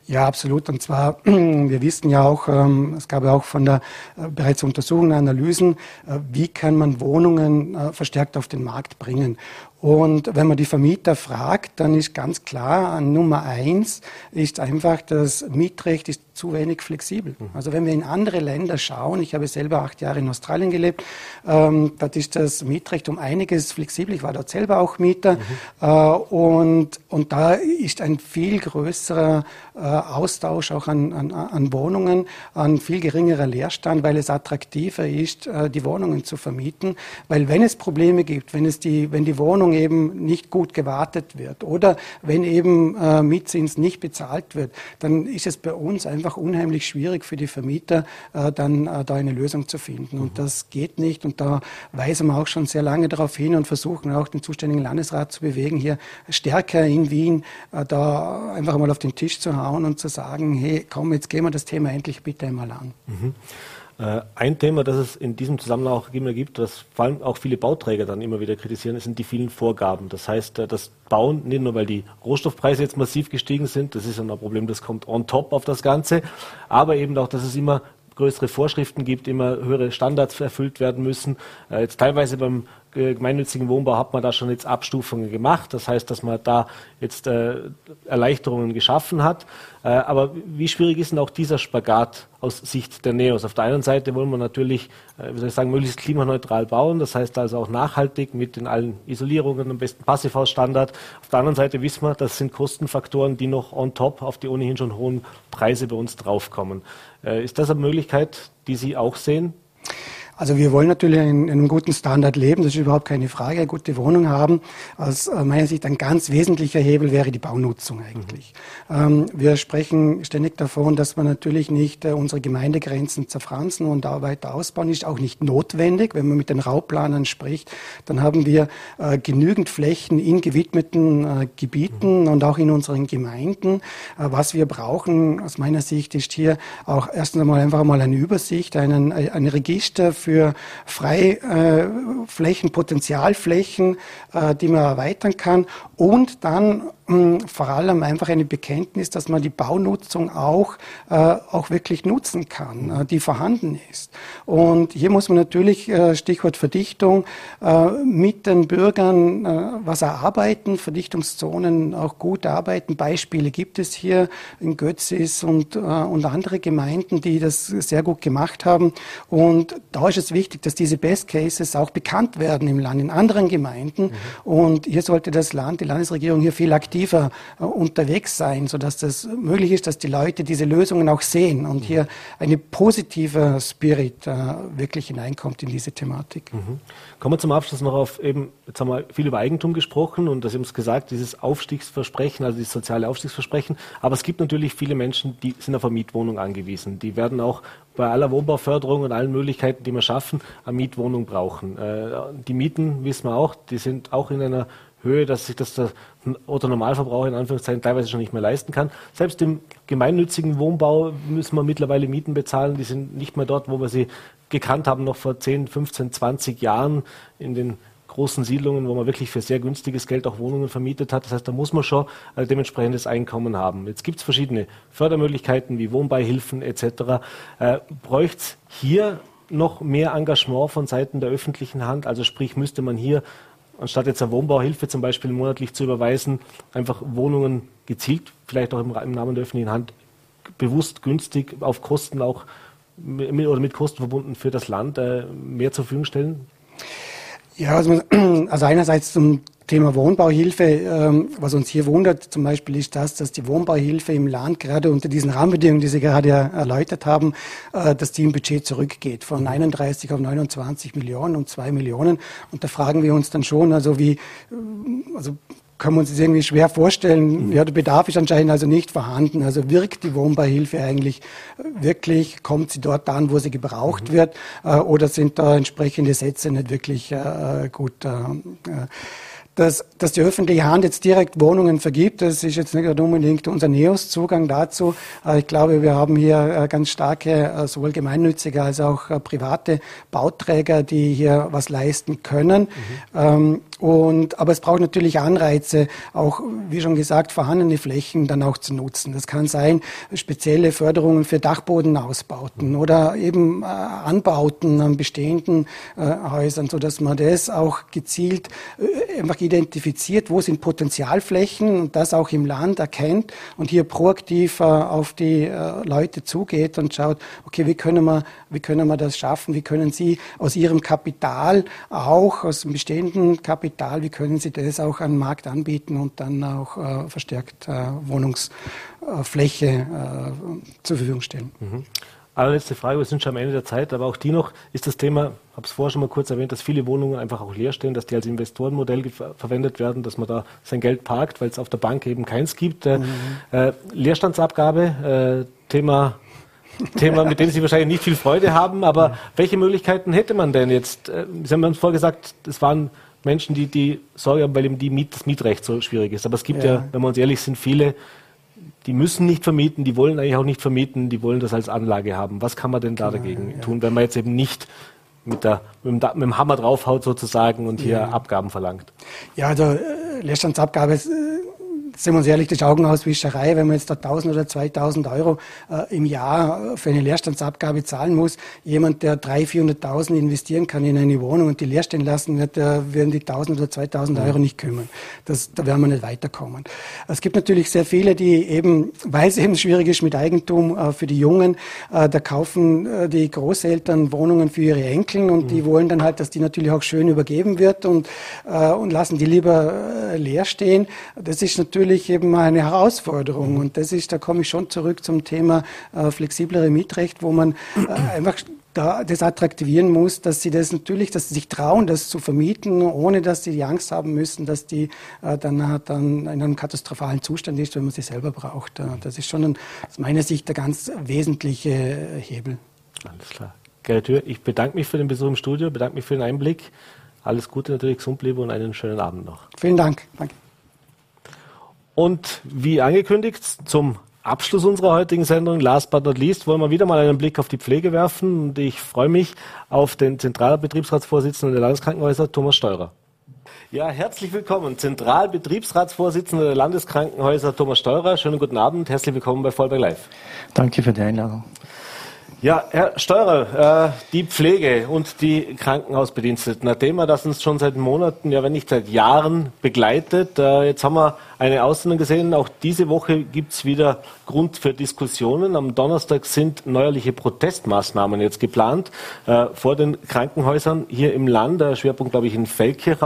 Ja, absolut. Und zwar, wir wissen ja auch, ähm, es gab ja auch von der äh, bereits Untersuchungen, Analysen, äh, wie kann man Wohnungen äh, verstärkt auf den Markt bringen. Und wenn man die Vermieter fragt, dann ist ganz klar, an Nummer eins ist einfach, das Mietrecht ist zu wenig flexibel. Mhm. Also wenn wir in andere Länder schauen, ich habe selber acht Jahre in Australien gelebt, ähm, dort ist das Mietrecht um einiges flexibel. Ich war dort selber auch Mieter. Mhm. Äh, und, und da ist ein viel größerer äh, Austausch auch an, an, an Wohnungen, an viel geringerer Leerstand, weil es attraktiver ist, äh, die Wohnungen zu vermieten. Weil wenn es Probleme gibt, wenn es die, wenn die Wohnung eben nicht gut gewartet wird oder wenn eben äh, Mietzins nicht bezahlt wird, dann ist es bei uns einfach unheimlich schwierig für die Vermieter, äh, dann äh, da eine Lösung zu finden. Und mhm. das geht nicht. Und da weisen wir auch schon sehr lange darauf hin und versuchen auch den zuständigen Landesrat zu bewegen, hier stärker in Wien äh, da einfach mal auf den Tisch zu hauen und zu sagen, hey, komm, jetzt gehen wir das Thema endlich bitte einmal an. Mhm. Äh, ein Thema, das es in diesem Zusammenhang auch immer gibt, was vor allem auch viele Bauträger dann immer wieder kritisieren, sind die vielen Vorgaben. Das heißt, äh, das Bauen, nicht nur weil die Rohstoffpreise jetzt massiv gestiegen sind, das ist ein Problem, das kommt on top auf das Ganze, aber eben auch, dass es immer größere Vorschriften gibt, immer höhere Standards erfüllt werden müssen. Äh, jetzt teilweise beim gemeinnützigen Wohnbau hat man da schon jetzt Abstufungen gemacht. Das heißt, dass man da jetzt äh, Erleichterungen geschaffen hat. Äh, aber wie schwierig ist denn auch dieser Spagat aus Sicht der NEOS? Auf der einen Seite wollen wir natürlich, äh, wie soll ich sagen, möglichst klimaneutral bauen. Das heißt also auch nachhaltig mit den allen Isolierungen, am besten Passivhausstandard. Auf der anderen Seite wissen wir, das sind Kostenfaktoren, die noch on top auf die ohnehin schon hohen Preise bei uns draufkommen. Äh, ist das eine Möglichkeit, die Sie auch sehen? Also wir wollen natürlich in, in, einem guten Standard leben, das ist überhaupt keine Frage, eine gute Wohnung haben. Aus äh, meiner Sicht ein ganz wesentlicher Hebel wäre die Baunutzung eigentlich. Mhm. Wir sprechen ständig davon, dass wir natürlich nicht äh, unsere Gemeindegrenzen zerfransen und da weiter ausbauen, ist auch nicht notwendig. Wenn man mit den Rauplanern spricht, dann haben wir äh, genügend Flächen in gewidmeten Gebieten mhm. und auch in unseren Gemeinden. Was wir brauchen aus meiner Sicht ist hier auch erstens einmal einfach mal eine Übersicht, einen, ein Register für für Freiflächen, Potenzialflächen, äh, die man erweitern kann. Und dann vor allem einfach eine Bekenntnis, dass man die Baunutzung auch, äh, auch wirklich nutzen kann, äh, die vorhanden ist. Und hier muss man natürlich, äh, Stichwort Verdichtung, äh, mit den Bürgern äh, was erarbeiten, Verdichtungszonen auch gut arbeiten. Beispiele gibt es hier in Götzis und, äh, und andere Gemeinden, die das sehr gut gemacht haben. Und da ist es wichtig, dass diese Best Cases auch bekannt werden im Land, in anderen Gemeinden. Mhm. Und hier sollte das Land, die Landesregierung hier viel aktiver aktiver äh, unterwegs sein, sodass das möglich ist, dass die Leute diese Lösungen auch sehen und hier eine positive Spirit äh, wirklich hineinkommt in diese Thematik. Mhm. Kommen wir zum Abschluss noch auf eben, jetzt haben wir viel über Eigentum gesprochen und das haben Sie gesagt, dieses Aufstiegsversprechen, also dieses soziale Aufstiegsversprechen, aber es gibt natürlich viele Menschen, die sind auf eine Mietwohnung angewiesen. Die werden auch bei aller Wohnbauförderung und allen Möglichkeiten, die wir schaffen, eine Mietwohnung brauchen. Äh, die Mieten, wissen wir auch, die sind auch in einer Höhe, dass sich das der Otto Normalverbraucher in Anführungszeichen teilweise schon nicht mehr leisten kann. Selbst im gemeinnützigen Wohnbau müssen wir mittlerweile Mieten bezahlen, die sind nicht mehr dort, wo wir sie gekannt haben, noch vor 10, 15, 20 Jahren in den großen Siedlungen, wo man wirklich für sehr günstiges Geld auch Wohnungen vermietet hat. Das heißt, da muss man schon ein dementsprechendes Einkommen haben. Jetzt gibt es verschiedene Fördermöglichkeiten wie Wohnbeihilfen etc. Äh, Bräuchte es hier noch mehr Engagement von Seiten der öffentlichen Hand? Also sprich, müsste man hier anstatt jetzt eine Wohnbauhilfe zum Beispiel monatlich zu überweisen, einfach Wohnungen gezielt, vielleicht auch im, Namen der öffentlichen Hand, bewusst günstig auf Kosten auch mit, oder mit Kosten verbunden für das Land äh, mehr zur Verfügung stellen? Ja, also, also einerseits zum Thema Wohnbauhilfe, ähm, was uns hier wundert zum Beispiel ist das, dass die Wohnbauhilfe im Land gerade unter diesen Rahmenbedingungen, die Sie gerade erläutert haben, äh, dass die im Budget zurückgeht von 31 auf 29 Millionen und 2 Millionen. Und da fragen wir uns dann schon, also wie, äh, also können wir uns das irgendwie schwer vorstellen. Ja, der Bedarf ist anscheinend also nicht vorhanden. Also wirkt die Wohnbeihilfe eigentlich wirklich? Kommt sie dort an, wo sie gebraucht mhm. wird? Äh, oder sind da entsprechende Sätze nicht wirklich äh, gut? Äh, dass, dass die öffentliche Hand jetzt direkt Wohnungen vergibt, das ist jetzt nicht unbedingt unser NEOS-Zugang dazu. Ich glaube, wir haben hier äh, ganz starke, äh, sowohl gemeinnützige als auch äh, private Bauträger, die hier was leisten können. Mhm. Und, aber es braucht natürlich Anreize, auch, wie schon gesagt, vorhandene Flächen dann auch zu nutzen. Das kann sein, spezielle Förderungen für Dachbodenausbauten oder eben äh, Anbauten an bestehenden äh, Häusern, so dass man das auch gezielt äh, einfach identifiziert, wo sind Potenzialflächen und das auch im Land erkennt und hier proaktiv äh, auf die äh, Leute zugeht und schaut, okay, wie können wir, wie können wir das schaffen? Wie können Sie aus Ihrem Kapital auch, aus dem bestehenden Kapital Kapital, wie können Sie das auch an den Markt anbieten und dann auch äh, verstärkt äh, Wohnungsfläche äh, zur Verfügung stellen. Mhm. Allerletzte Frage, wir sind schon am Ende der Zeit, aber auch die noch, ist das Thema, ich habe es vorher schon mal kurz erwähnt, dass viele Wohnungen einfach auch leer stehen, dass die als Investorenmodell verwendet werden, dass man da sein Geld parkt, weil es auf der Bank eben keins gibt. Äh, mhm. Äh, Leerstandsabgabe, Thema Thema, mit dem Sie wahrscheinlich nicht viel Freude haben, aber welche Möglichkeiten hätte man denn jetzt? Sie haben uns vorgesagt, es waren Menschen, die, die Sorge haben, weil eben die Miet, das Mietrecht so schwierig ist. Aber es gibt ja. ja, wenn wir uns ehrlich sind, viele, die müssen nicht vermieten, die wollen eigentlich auch nicht vermieten, die wollen das als Anlage haben. Was kann man denn da genau, dagegen ja. tun, wenn man jetzt eben nicht mit, der, mit, dem, Hammer draufhaut sozusagen und hier ja. Abgaben verlangt? Ja, also äh, Leerstandsabgabe ist, äh, sind wir uns ehrlich, das ist Augenhauswischerei, wenn man jetzt da 1000 oder 2000 Euro äh, im Jahr für eine Leerstandsabgabe zahlen muss. Jemand, der 300.000, 400.000 investieren kann in eine Wohnung und die leer stehen lassen wird, der werden die 1000 oder 2000 Euro nicht kümmern. Das, da werden wir nicht weiterkommen. Es gibt natürlich sehr viele, die eben, weil es eben schwierig ist mit Eigentum äh, für die Jungen, äh, da kaufen äh, die Großeltern Wohnungen für ihre Enkel und mhm. die wollen dann halt, dass die natürlich auch schön übergeben wird und, äh, und lassen die lieber äh, leer stehen. Das ist natürlich natürlich eben eine Herausforderung. Und das ist, da komme ich schon zurück zum Thema äh, flexiblere Mietrecht, wo man äh, einfach da das attraktivieren muss, dass sie das natürlich, dass sie sich trauen, das zu vermieten, ohne dass sie die Angst haben müssen, dass die äh, dann, dann in einem katastrophalen Zustand ist, wenn man sie selber braucht. Äh, das ist schon ein, aus meiner Sicht der ganz wesentliche Hebel. Alles klar. Gerrit Hür, ich bedanke mich für den Besuch im Studio, bedanke mich für den Einblick. Alles Gute natürlich, gesund bleiben und einen schönen Abend noch. Vielen Dank. Danke. Und wie angekündigt, zum Abschluss unserer heutigen Sendung, last but not least, wollen wir wieder mal einen Blick auf die Pflege werfen. Und ich freue mich auf den Zentralbetriebsratsvorsitzenden der Landeskrankenhäuser, Thomas Steurer. Ja, herzlich willkommen, Zentralbetriebsratsvorsitzender der Landeskrankenhäuser, Thomas Steurer. Schönen guten Abend, herzlich willkommen bei Vollberg Live. Danke für die Einladung. Ja, Herr Steurer, äh, die Pflege und die Krankenhausbediensteten, ein Thema, das uns schon seit Monaten, ja wenn nicht seit Jahren begleitet. Äh, jetzt haben wir eine Aussendung gesehen, auch diese Woche gibt's wieder Grund für Diskussionen. Am Donnerstag sind neuerliche Protestmaßnahmen jetzt geplant äh, vor den Krankenhäusern hier im Land. Der Schwerpunkt, glaube ich, in Feldkirch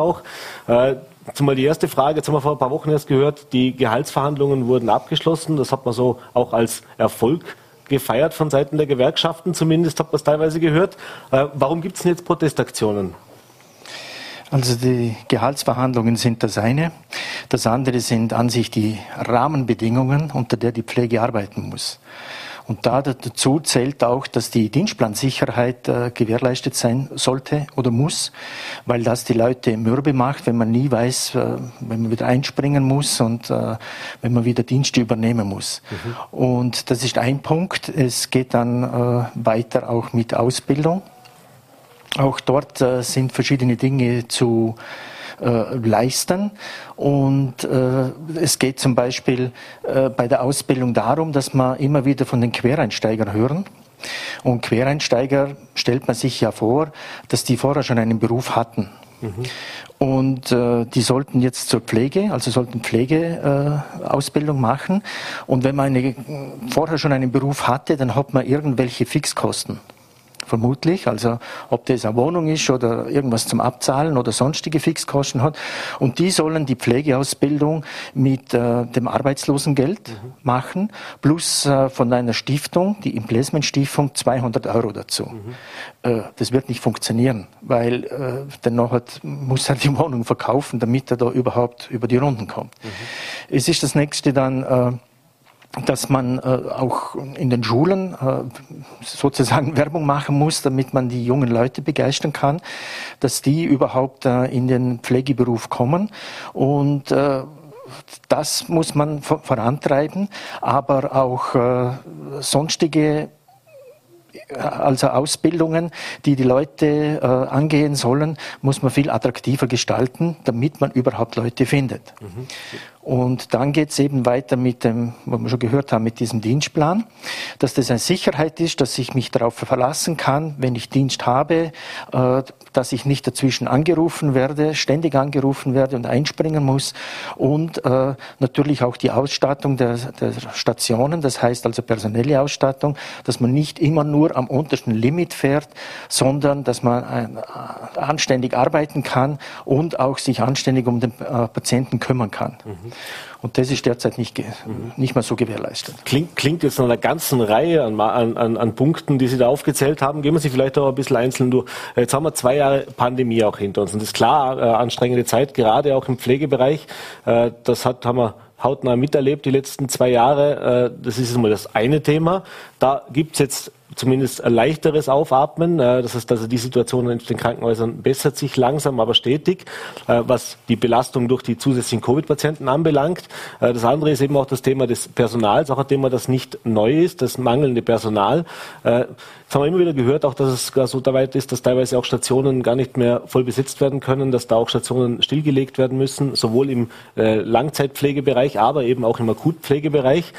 Äh, Zumal die erste Frage, jetzt haben wir vor ein paar Wochen erst gehört, die Gehaltsverhandlungen wurden abgeschlossen. Das hat man so auch als Erfolg gefeiert von Seiten der Gewerkschaften, zumindest habe ich das teilweise gehört. Äh, warum gibt es denn jetzt Protestaktionen? Also die Gehaltsverhandlungen sind das eine. Das andere sind an sich die Rahmenbedingungen, unter der die Pflege arbeiten muss. Und da dazu zählt auch, dass die Dienstplansicherheit äh, gewährleistet sein sollte oder muss, weil das die Leute mürbe macht, wenn man nie weiß, äh, wenn man wieder einspringen muss und äh, wenn man wieder Dienste übernehmen muss. Mhm. Und das ist ein Punkt. Es geht dann äh, weiter auch mit Ausbildung. Auch dort äh, sind verschiedene Dinge zu äh, leisten. Und äh, es geht zum Beispiel äh, bei der Ausbildung darum, dass man immer wieder von den Quereinsteigern hören. Und Quereinsteiger stellt man sich ja vor, dass die vorher schon einen Beruf hatten. Mhm. Und äh, die sollten jetzt zur Pflege, also sollten Pflegeausbildung äh, machen. Und wenn man eine, vorher schon einen Beruf hatte, dann hat man irgendwelche Fixkosten vermutlich. Also ob das eine Wohnung ist oder irgendwas zum Abzahlen oder sonstige Fixkosten hat. Und die sollen die Pflegeausbildung mit äh, dem Arbeitslosengeld mhm. machen, plus äh, von einer Stiftung, die Implacement Stiftung, 200 Euro dazu. Mhm. Äh, das wird nicht funktionieren, weil äh, dennoch hat, muss er die Wohnung verkaufen, damit er da überhaupt über die Runden kommt. Mhm. Es ist das nächste dann, äh, dass man äh, auch in den Schulen äh, sozusagen Werbung machen muss, damit man die jungen Leute begeistern kann, dass die überhaupt äh, in den Pflegeberuf kommen. Und äh, das muss man vorantreiben, aber auch äh, sonstige also Ausbildungen, die die Leute äh, angehen sollen, muss man viel attraktiver gestalten, damit man überhaupt Leute findet. Mhm. Und dann geht es eben weiter mit dem, was wir schon gehört haben, mit diesem Dienstplan, dass das eine Sicherheit ist, dass ich mich darauf verlassen kann, wenn ich Dienst habe, äh, dass ich nicht dazwischen angerufen werde, ständig angerufen werde und einspringen muss. Und äh, natürlich auch die Ausstattung der, der Stationen, das heißt also personelle Ausstattung, dass man nicht immer nur am untersten Limit fährt, sondern dass man äh, anständig arbeiten kann und auch sich anständig um den äh, Patienten kümmern kann. Mhm. Und das ist derzeit nicht, nicht mehr so gewährleistet. Klingt, klingt jetzt nach einer ganzen Reihe an, an, an Punkten, die Sie da aufgezählt haben. Gehen wir sie vielleicht auch ein bisschen einzeln durch. Jetzt haben wir zwei Jahre Pandemie auch hinter uns. Und das ist klar, äh, anstrengende Zeit, gerade auch im Pflegebereich. Äh, das hat, haben wir hautnah miterlebt die letzten zwei Jahre. Äh, das ist mal das eine Thema. Da gibt es jetzt zumindest ein leichteres Aufatmen. Äh, das heißt, also die Situation in den Krankenhäusern bessert sich langsam, aber stetig, äh, was die Belastung durch die zusätzlichen Covid-Patienten anbelangt. Äh, das andere ist eben auch das Thema des Personals, auch ein Thema, das nicht neu ist, das mangelnde Personal. Jetzt haben wir immer wieder gehört, auch dass es gar so weit ist, dass teilweise auch Stationen gar nicht mehr voll besetzt werden können, dass da auch Stationen stillgelegt werden müssen, sowohl im Langzeitpflegebereich, aber eben auch im Akutpflegebereich.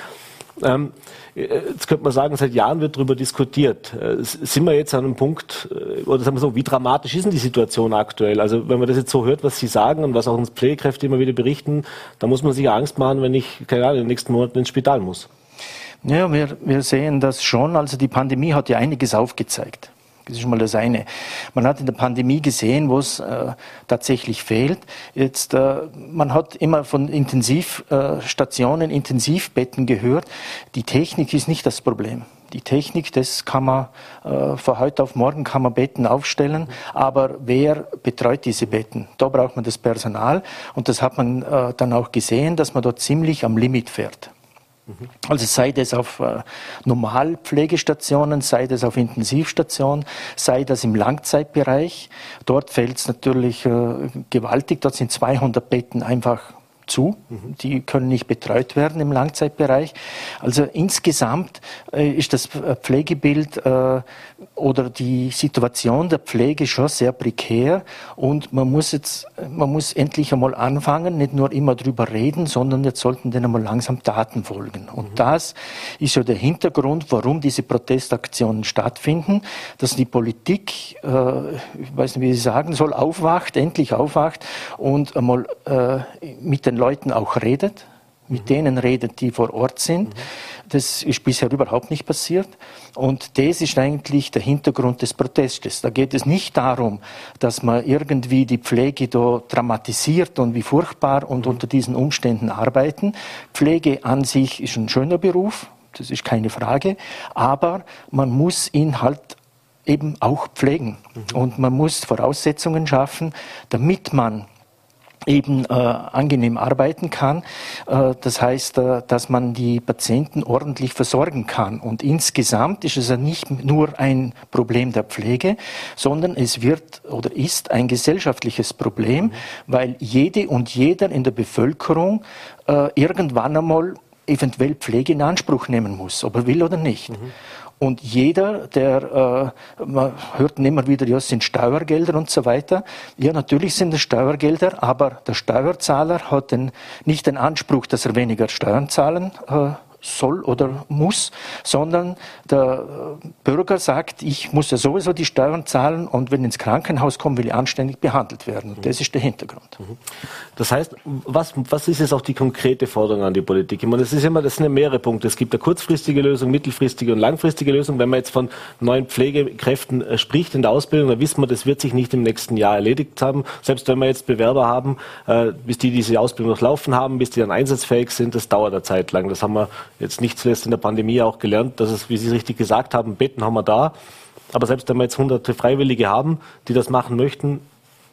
Ähm, jetzt könnte man sagen, seit Jahren wird darüber diskutiert. Äh, sind wir jetzt an einem Punkt, äh, oder sagen wir so, wie dramatisch ist denn die Situation aktuell? Also wenn man das jetzt so hört, was Sie sagen und was auch uns Pflegekräfte immer wieder berichten, da muss man sich Angst machen, wenn ich, keine Ahnung, in den nächsten Monaten ins Spital muss. Ja, wir, wir sehen das schon. Also die Pandemie hat ja einiges aufgezeigt. Das ist mal das eine. Man hat in der Pandemie gesehen, wo es äh, tatsächlich fehlt. Jetzt, äh, man hat immer von Intensivstationen, äh, Intensivbetten gehört. Die Technik ist nicht das Problem. Die Technik, das kann man äh, von heute auf morgen kann man Betten aufstellen, aber wer betreut diese Betten? Da braucht man das Personal und das hat man äh, dann auch gesehen, dass man dort ziemlich am Limit fährt. Also sei das auf äh, Normalpflegestationen, sei das auf Intensivstationen, sei das im Langzeitbereich. Dort fällt es natürlich äh, gewaltig. Dort sind 200 Betten einfach zu. Die können nicht betreut werden im Langzeitbereich. Also insgesamt äh, ist das Pflegebild äh, oder die Situation der Pflege schon sehr prekär und man muss jetzt, man muss endlich einmal anfangen, nicht nur immer drüber reden, sondern jetzt sollten dann einmal langsam Daten folgen. Und mhm. das ist ja der Hintergrund, warum diese Protestaktionen stattfinden, dass die Politik, äh, ich weiß nicht, wie ich sagen soll, aufwacht, endlich aufwacht und einmal äh, mit den Leuten auch redet, mit denen redet, die vor Ort sind. Das ist bisher überhaupt nicht passiert. Und das ist eigentlich der Hintergrund des Protestes. Da geht es nicht darum, dass man irgendwie die Pflege da dramatisiert und wie furchtbar und mhm. unter diesen Umständen arbeiten. Pflege an sich ist ein schöner Beruf, das ist keine Frage. Aber man muss ihn halt eben auch pflegen. Mhm. Und man muss Voraussetzungen schaffen, damit man eben äh, angenehm arbeiten kann. Äh, das heißt, äh, dass man die Patienten ordentlich versorgen kann. Und insgesamt ist es ja nicht nur ein Problem der Pflege, sondern es wird oder ist ein gesellschaftliches Problem, weil jede und jeder in der Bevölkerung äh, irgendwann einmal eventuell Pflege in Anspruch nehmen muss, ob er will oder nicht. Mhm. Und jeder, der, äh, man hört immer wieder, ja, es sind Steuergelder und so weiter. Ja, natürlich sind es Steuergelder, aber der Steuerzahler hat den, nicht den Anspruch, dass er weniger Steuern zahlen äh, soll oder muss, sondern der Bürger sagt, ich muss ja sowieso die Steuern zahlen und wenn ich ins Krankenhaus komme, will ich anständig behandelt werden. Und das ist der Hintergrund. Mhm. Das heißt, was, was ist jetzt auch die konkrete Forderung an die Politik? Ich meine, das, ist immer, das sind ja mehrere Punkte. Es gibt eine kurzfristige Lösung, mittelfristige und langfristige Lösung. Wenn man jetzt von neuen Pflegekräften äh, spricht in der Ausbildung, dann wissen wir, das wird sich nicht im nächsten Jahr erledigt haben. Selbst wenn wir jetzt Bewerber haben, äh, bis die diese Ausbildung noch laufen haben, bis die dann einsatzfähig sind, das dauert eine Zeit lang. Das haben wir jetzt nicht zuletzt in der Pandemie auch gelernt, dass es, wie Sie richtig gesagt haben, Betten haben wir da. Aber selbst wenn wir jetzt hunderte Freiwillige haben, die das machen möchten,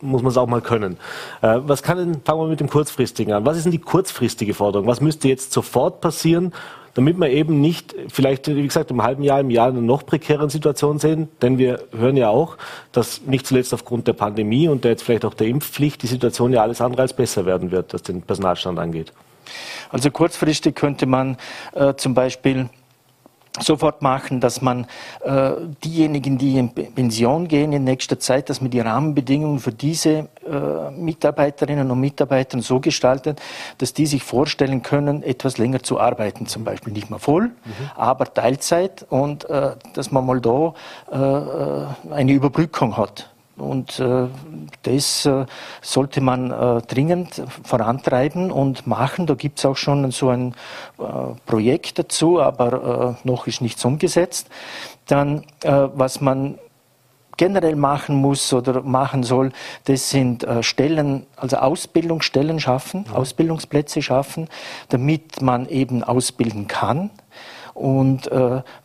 muss man es auch mal können. Äh, was kann denn, fangen wir mit dem Kurzfristigen an. Was ist denn die kurzfristige Forderung? Was müsste jetzt sofort passieren, damit wir eben nicht vielleicht, wie gesagt, im halben Jahr, im Jahr eine noch prekären Situation sehen? Denn wir hören ja auch, dass nicht zuletzt aufgrund der Pandemie und der jetzt vielleicht auch der Impfpflicht die Situation ja alles andere als besser werden wird, was den Personalstand angeht. Also kurzfristig könnte man äh, zum Beispiel sofort machen, dass man äh, diejenigen, die in Pension gehen in nächster Zeit, dass man die Rahmenbedingungen für diese äh, Mitarbeiterinnen und Mitarbeiter so gestaltet, dass die sich vorstellen können, etwas länger zu arbeiten, zum Beispiel nicht mehr voll, mhm. aber Teilzeit und äh, dass man mal da äh, äh, eine Überbrückung hat. Und äh, das äh, sollte man äh, dringend vorantreiben und machen. Da gibt es auch schon so ein äh, Projekt dazu, aber äh, noch ist nichts umgesetzt. Dann, äh, was man generell machen muss oder machen soll, das sind Stellen, also Ausbildungsstellen schaffen, ja. Ausbildungsplätze schaffen, damit man eben ausbilden kann. Und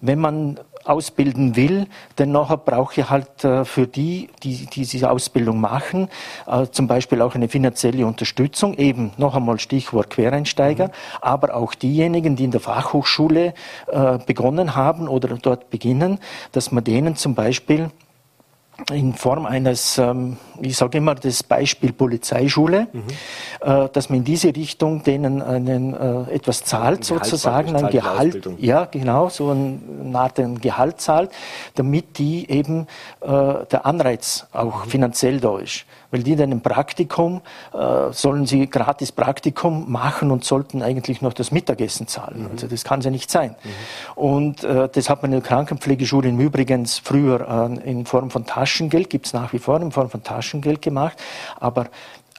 wenn man ausbilden will, denn nachher brauche ich halt äh, für die, die, die diese Ausbildung machen, äh, zum Beispiel auch eine finanzielle Unterstützung, eben noch einmal Stichwort Quereinsteiger, mhm. aber auch diejenigen, die in der Fachhochschule äh, begonnen haben oder dort beginnen, dass man denen zum Beispiel in Form eines, ähm, ich sage immer das Beispiel Polizeischule, mhm. äh, dass man in diese Richtung denen einen, äh, etwas zahlt, sozusagen, ein Gehalt, ja genau, so eine Art ein Gehalt zahlt, damit die eben äh, der Anreiz auch mhm. finanziell da ist weil die dann im Praktikum, äh, sollen sie gratis Praktikum machen und sollten eigentlich noch das Mittagessen zahlen. Mhm. Also das kann ja nicht sein. Mhm. Und äh, das hat man in der Krankenpflegeschule im Übrigen früher äh, in Form von Taschengeld, gibt es nach wie vor in Form von Taschengeld gemacht, aber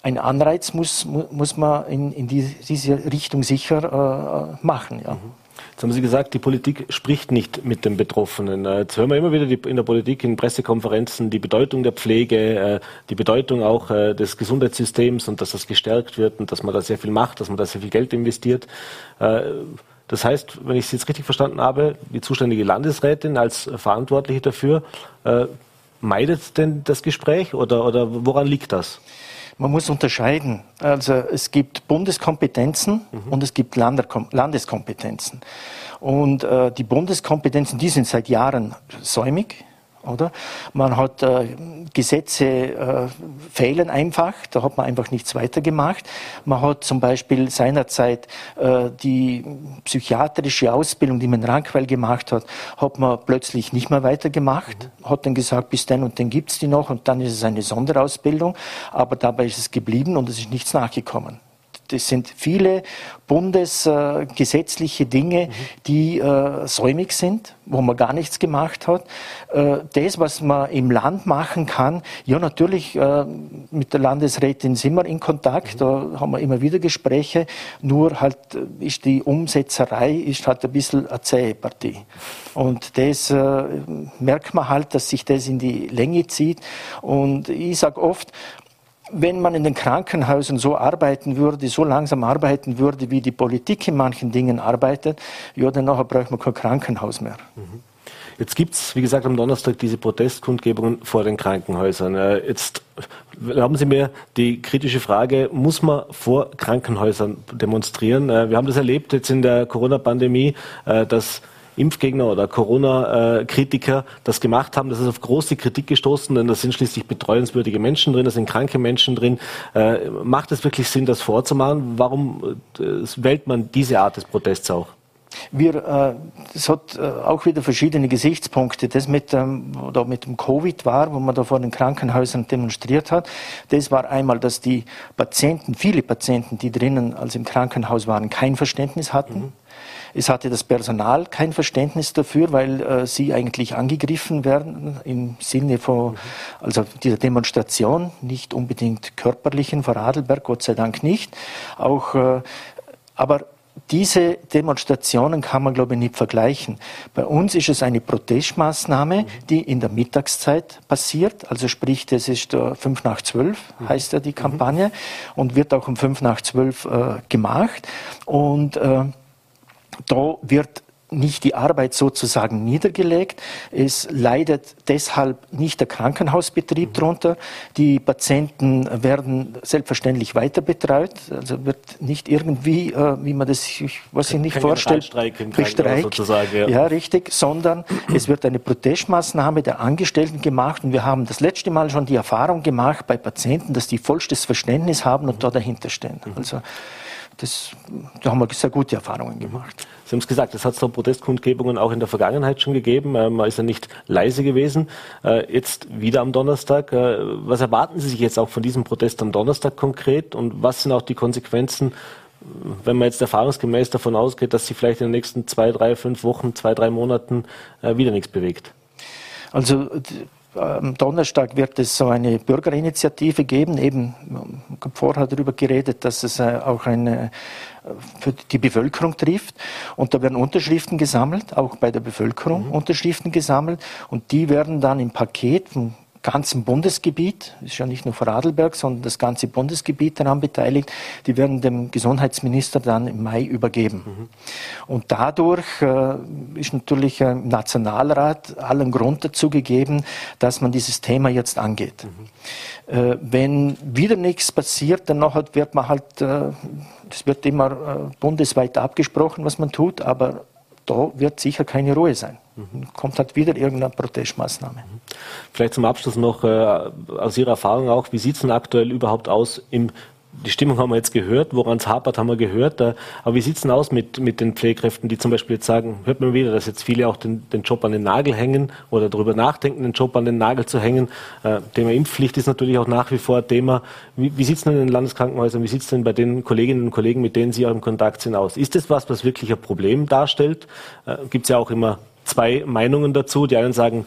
ein Anreiz muss, muss man in, in diese Richtung sicher äh, machen. Ja. Mhm. Jetzt haben Sie gesagt, die Politik spricht nicht mit den Betroffenen. Äh, jetzt hören wir immer wieder in der Politik, in Pressekonferenzen, die Bedeutung der Pflege, äh, die Bedeutung auch äh, des Gesundheitssystems und dass das gestärkt wird und dass man da sehr viel macht, dass man da sehr viel Geld investiert. Das heißt, wenn ich es jetzt richtig verstanden habe, die zuständige Landesrätin als Verantwortliche dafür meidet denn das Gespräch oder, oder woran liegt das? Man muss unterscheiden. Also es gibt Bundeskompetenzen mhm. und es gibt Landeskompetenzen. Und äh, die Bundeskompetenzen, die sind seit Jahren säumig oder? Man hat äh, Gesetze äh, fehlen einfach, da hat man einfach nichts weitergemacht. Man hat zum Beispiel seinerzeit äh, die psychiatrische Ausbildung, die man in Rankweil gemacht hat, hat man plötzlich nicht mehr weitergemacht, mhm. hat dann gesagt, bis dann und dann gibt's die noch und dann ist es eine Sonderausbildung, aber dabei ist es geblieben und es ist nichts nachgekommen das sind viele bundesgesetzliche Dinge, die äh, säumig sind, wo man gar nichts gemacht hat. Äh, das, was man im Land machen kann, ja natürlich äh, mit der Landesrätin sind wir in Kontakt, da haben wir immer wieder Gespräche, nur halt ist die Umsetzerei ist halt ein bisschen eine zähe Partie. Und das äh, merkt man halt, dass sich das in die Länge zieht. Und ich sage oft, wenn man in den Krankenhäusern so arbeiten würde, so langsam arbeiten würde, wie die Politik in manchen Dingen arbeitet, ja, dann braucht man kein Krankenhaus mehr. Mhm. Jetzt gibt's, wie gesagt, am Donnerstag diese Protestkundgebungen vor den Krankenhäusern. Äh, jetzt erlauben Sie mir die kritische Frage, muss man vor Krankenhäusern demonstrieren? Äh, wir haben das erlebt jetzt in der Corona-Pandemie, äh, dass Impfgegner oder Corona-Kritiker das gemacht haben. Das ist auf große Kritik gestoßen, denn da sind schließlich betreuenswürdige Menschen drin, da sind kranke Menschen drin. Äh, macht es wirklich Sinn, das vorzumachen? Warum äh, wählt man diese Art des Protests auch? Wir, äh, es hat äh, auch wieder verschiedene Gesichtspunkte. Das mit, ähm, oder mit dem Covid war, wo man da vor den Krankenhäusern demonstriert hat, das war einmal, dass die Patienten, viele Patienten, die drinnen als im Krankenhaus waren, kein Verständnis hatten. Mhm. Es hatte das Personal kein Verständnis dafür, weil äh, sie eigentlich angegriffen werden im Sinne von also dieser Demonstration, nicht unbedingt körperlichen vor Adelberg, Gott sei Dank nicht. Auch, äh, aber diese Demonstrationen kann man, glaube ich, nicht vergleichen. Bei uns ist es eine Protestmaßnahme, die in der Mittagszeit passiert. Also sprich, das ist äh, fünf nach zwölf, heißt ja die Kampagne, und wird auch um fünf nach zwölf äh, gemacht. Und äh, da wird nicht die Arbeit sozusagen niedergelegt. Es leidet deshalb nicht der Krankenhausbetrieb mhm. darunter. Die Patienten werden selbstverständlich weiter betreut. Also wird nicht irgendwie, äh, wie man das, ich, was ich nicht vorstellt, bestreikt. Ja. ja, richtig, sondern es wird eine Protestmaßnahme der Angestellten gemacht. Und wir haben das letzte Mal schon die Erfahrung gemacht bei Patienten, dass die vollstes Verständnis haben und mhm. da dahinter stehen. Mhm. Also das, da haben wir sehr gute Erfahrungen gemacht. Sie haben es gesagt, es hat so Protestkundgebungen auch in der Vergangenheit schon gegeben. Äh, man ist ja nicht leise gewesen. Äh, jetzt wieder am Donnerstag. Äh, was erwarten Sie sich jetzt auch von diesem Protest am Donnerstag konkret? Und was sind auch die Konsequenzen, wenn man jetzt erfahrungsgemäß davon ausgeht, dass sich vielleicht in den nächsten zwei, drei, fünf Wochen, zwei, drei Monaten wieder nichts bewegt? Also am Donnerstag wird es so eine Bürgerinitiative geben. Eben, ich habe vorher darüber geredet, dass es äh, auch eine äh, für die Bevölkerung trifft. Und da werden Unterschriften gesammelt, auch bei der Bevölkerung mhm. Unterschriften gesammelt. Und die werden dann im Paket vom ganzen Bundesgebiet, ist ja nicht nur Vorarlberg, sondern das ganze Bundesgebiet daran beteiligt, die werden dem Gesundheitsminister dann im Mai übergeben. Mhm. Und dadurch äh, ist natürlich im Nationalrat allen Grund dazu gegeben, dass man dieses Thema jetzt angeht. Mhm. Äh, wenn wieder nichts passiert, dann wird man halt, äh, das wird immer äh, bundesweit abgesprochen, was man tut, aber da wird sicher keine Ruhe sein. Mhm. Kommt halt wieder irgendeine Protestmaßnahme. Mhm. Vielleicht zum Abschluss noch äh, aus Ihrer Erfahrung auch, wie sieht es denn aktuell überhaupt aus im die Stimmung haben wir jetzt gehört, woran es hapert, haben wir gehört. Aber wie sieht es denn aus mit, mit den Pflegekräften, die zum Beispiel jetzt sagen, hört man wieder, dass jetzt viele auch den, den Job an den Nagel hängen oder darüber nachdenken, den Job an den Nagel zu hängen. Äh, Thema Impfpflicht ist natürlich auch nach wie vor ein Thema. Wie, wie sieht es denn in den Landeskrankenhäusern, wie sieht es denn bei den Kolleginnen und Kollegen, mit denen Sie auch im Kontakt sind, aus? Ist das was, was wirklich ein Problem darstellt? Äh, Gibt es ja auch immer zwei Meinungen dazu. Die einen sagen,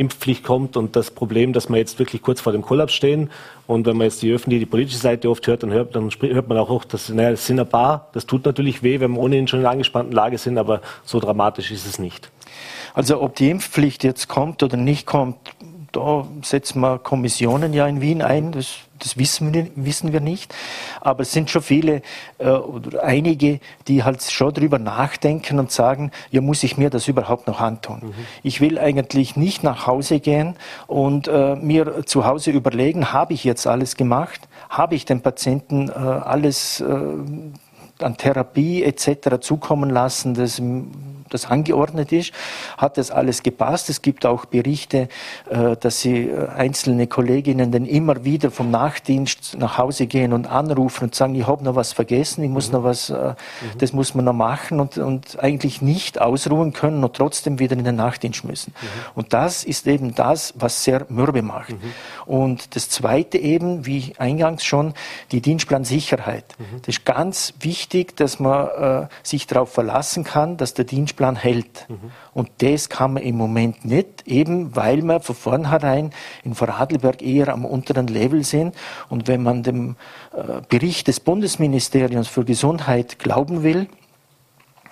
Impfpflicht kommt und das Problem, dass wir jetzt wirklich kurz vor dem Kollaps stehen. Und wenn man jetzt die öffentliche, die politische Seite oft hört, dann hört, dann hört man auch, dass naja, es sind ein paar. Das tut natürlich weh, wenn wir ohnehin schon in einer angespannten Lage sind, aber so dramatisch ist es nicht. Also ob die Impfpflicht jetzt kommt oder nicht kommt, da setzen wir Kommissionen ja in Wien ein, das, das wissen, wir, wissen wir nicht. Aber es sind schon viele äh, oder einige, die halt schon drüber nachdenken und sagen, ja, muss ich mir das überhaupt noch antun? Mhm. Ich will eigentlich nicht nach Hause gehen und äh, mir zu Hause überlegen, habe ich jetzt alles gemacht? Habe ich den Patienten äh, alles äh, an Therapie etc. zukommen lassen, das das angeordnet ist, hat das alles gepasst. Es gibt auch Berichte, äh, dass sie äh, einzelne Kolleginnen dann immer wieder vom Nachtdienst nach Hause gehen und anrufen und sagen, ich habe noch was vergessen, ich muss mhm. noch was, äh, mhm. das muss man noch machen und, und eigentlich nicht ausruhen können und trotzdem wieder in den Nachtdienst müssen. Mhm. Und das ist eben das, was sehr mürbe macht. Mhm. Und das Zweite eben, wie eingangs schon, die Dienstplansicherheit. Mhm. Das ist ganz wichtig, dass man äh, sich darauf verlassen kann, dass der Dienstplan Dienstplan hält. Mhm. Und das kann man im Moment nicht, eben weil wir von vornherein in Vorarlberg eher am unteren Level sind. Und wenn man dem äh, Bericht des Bundesministeriums für Gesundheit glauben will,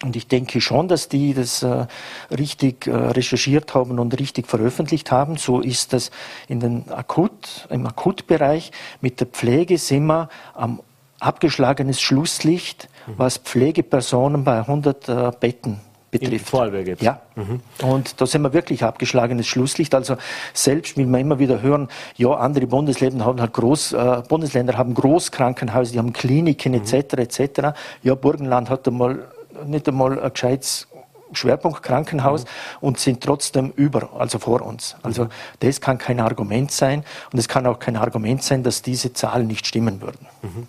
und ich denke schon, dass die das äh, richtig äh, recherchiert haben und richtig veröffentlicht haben. So ist das in den Akut, im Akutbereich. Mit der Pflege sind wir am abgeschlagenes Schlusslicht, mhm. was Pflegepersonen bei 100 äh, Betten betrifft. Vorarlberg. Ja. Mhm. Und da sind wir wirklich abgeschlagenes Schlusslicht. Also selbst will man immer wieder hören, ja, andere Bundesländer haben halt Groß, äh, Bundesländer haben Großkrankenhäuser, die haben Kliniken etc. Mhm. etc. Ja, Burgenland hat einmal nicht einmal ein gescheites Schwerpunkt Krankenhaus mhm. und sind trotzdem über, also vor uns. Also mhm. das kann kein Argument sein und es kann auch kein Argument sein, dass diese Zahlen nicht stimmen würden. Mhm.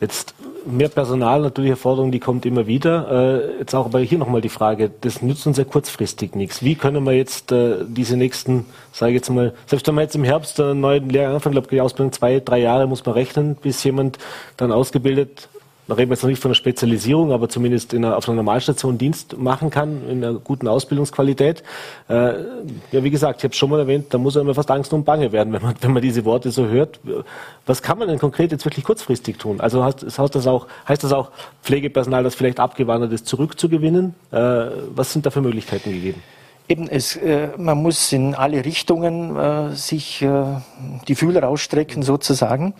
Jetzt mehr Personal, natürlich eine Forderung, die kommt immer wieder. Äh, jetzt auch aber hier nochmal die Frage, das nützt uns ja kurzfristig nichts. Wie können wir jetzt äh, diese nächsten, sage ich jetzt mal, selbst wenn wir jetzt im Herbst einen neuen Lehrgang anfangen, glaube ich, die Ausbildung zwei, drei Jahre muss man rechnen, bis jemand dann ausgebildet da reden wir jetzt noch nicht von einer Spezialisierung, aber zumindest einer, auf einer Normalstation Dienst machen kann, in einer guten Ausbildungsqualität. Äh, ja, wie gesagt, ich habe es schon mal erwähnt, da muss einem fast Angst und Bange werden, wenn man, wenn man diese Worte so hört. Was kann man denn konkret jetzt wirklich kurzfristig tun? Also heißt, heißt, das, auch, heißt das auch, Pflegepersonal, das vielleicht abgewandert ist, zurückzugewinnen? Äh, was sind da für Möglichkeiten gegeben? Eben, es, äh, man muss in alle Richtungen äh, sich äh, die Fühler ausstrecken sozusagen.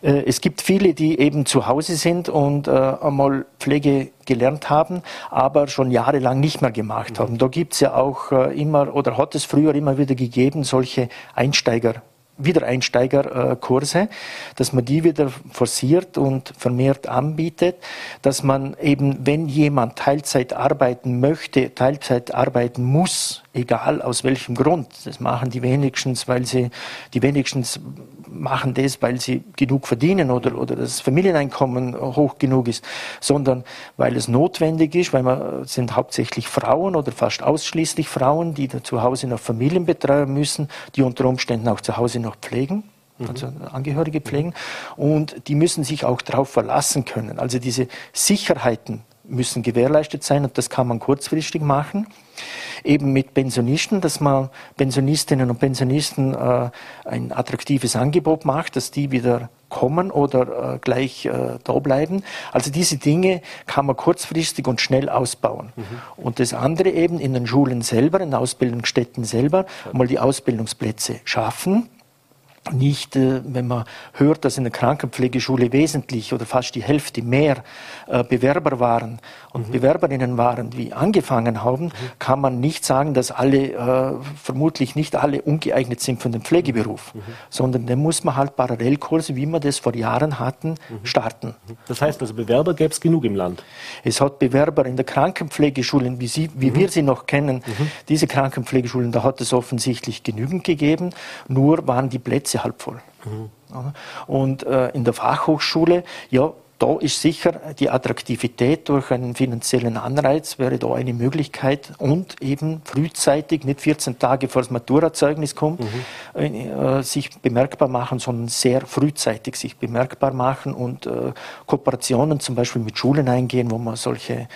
Äh, es gibt viele, die eben zu Hause sind und äh, einmal Pflege gelernt haben, aber schon jahrelang nicht mehr gemacht haben. Da gibt es ja auch äh, immer oder hat es früher immer wieder gegeben solche Einsteiger. Wiedereinsteigerkurse, dass man die wieder forciert und vermehrt anbietet, dass man eben, wenn jemand Teilzeit arbeiten möchte, Teilzeit arbeiten muss, egal aus welchem Grund. Das machen die wenigstens, weil sie, die wenigstens machen das, weil sie genug verdienen oder, oder das Familieneinkommen hoch genug ist, sondern weil es notwendig ist, weil man sind hauptsächlich Frauen oder fast ausschließlich Frauen, die zu Hause noch Familien betreuen müssen, die unter Umständen auch zu Hause noch pflegen also Angehörige pflegen. Und die müssen sich auch darauf verlassen können. Also diese Sicherheiten müssen gewährleistet sein und das kann man kurzfristig machen. Eben mit Pensionisten, dass man Pensionistinnen und Pensionisten äh, ein attraktives Angebot macht, dass die wieder kommen oder äh, gleich äh, da bleiben. Also diese Dinge kann man kurzfristig und schnell ausbauen. Mhm. Und das andere eben in den Schulen selber, in den Ausbildungsstätten selber, mal die Ausbildungsplätze schaffen nicht, äh, wenn man hört, dass in der Krankenpflegeschule wesentlich oder fast die Hälfte mehr äh, Bewerber waren und mhm. Bewerberinnen waren, wie angefangen haben, mhm. kann man nicht sagen, dass alle, äh, vermutlich nicht alle ungeeignet sind für den Pflegeberuf, mhm. sondern da muss man halt Parallelkurse, wie wir das vor Jahren hatten, mhm. starten. Mhm. Das heißt also, Bewerber gäbe es genug im Land? Es hat Bewerber in der Krankenpflegeschulen, wie, sie, wie mhm. wir sie noch kennen, diese Krankenpflegeschulen, da hat es offensichtlich genügend gegeben, nur waren die Plätze sie halb voll. Mhm. Und äh, in der Fachhochschule, ja, da ist sicher die Attraktivität durch einen finanziellen Anreiz wäre da eine Möglichkeit und eben frühzeitig, nicht 14 Tage vor das Maturazeugnis kommt, mhm. äh, sich bemerkbar machen, sondern sehr frühzeitig sich bemerkbar machen und äh, Kooperationen zum Beispiel mit Schulen eingehen, wo man solche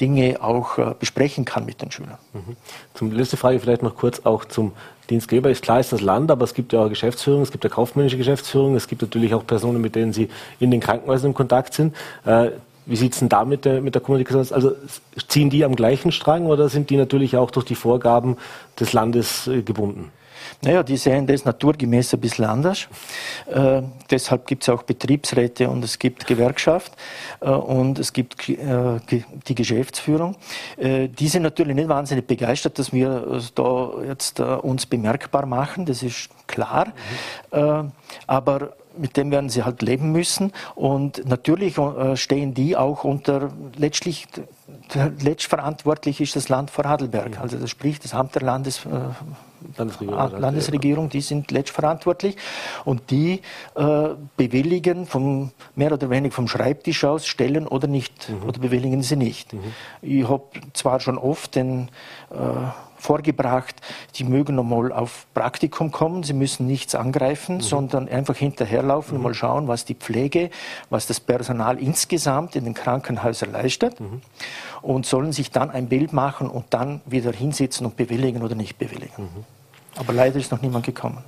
Dinge auch äh, besprechen kann mit den Schülern. Mhm. Zum letzte Frage vielleicht noch kurz auch zum Dienstgeber. Ist klar, ist das Land, aber es gibt ja auch Geschäftsführung, es gibt ja kaufmännische Geschäftsführung, es gibt natürlich auch Personen, mit denen Sie in den Krankenhäusern im Kontakt sind. Äh, wie sieht es denn da mit der, mit der Kommunikation aus? Also ziehen die am gleichen Strang oder sind die natürlich auch durch die Vorgaben des Landes äh, gebunden? Naja, die sehen das naturgemäß ein bisschen anders. Äh, deshalb gibt es auch Betriebsräte und es gibt Gewerkschaft äh, und es gibt äh, die Geschäftsführung. Äh, die sind natürlich nicht wahnsinnig begeistert, dass wir da jetzt äh, uns bemerkbar machen, das ist klar. Mhm. aber mit dem werden sie halt leben müssen. Und natürlich äh, stehen die auch unter letztlich letztverantwortlich ist das Land Vorarlberg. Mhm. Also das spricht das Amt der Landes, äh, Landesregierung, Landesregierung, die sind letztverantwortlich und die äh, bewilligen vom mehr oder weniger vom Schreibtisch aus Stellen oder nicht mhm. oder bewilligen sie nicht. Mhm. Ich habe zwar schon oft den äh, vorgebracht, die mögen nochmal auf Praktikum kommen, sie müssen nichts angreifen, mhm. sondern einfach hinterherlaufen und mhm. mal schauen, was die Pflege, was das Personal insgesamt in den Krankenhäusern leistet mhm. und sollen sich dann ein Bild machen und dann wieder hinsetzen und bewilligen oder nicht bewilligen. Mhm. Aber leider ist noch niemand gekommen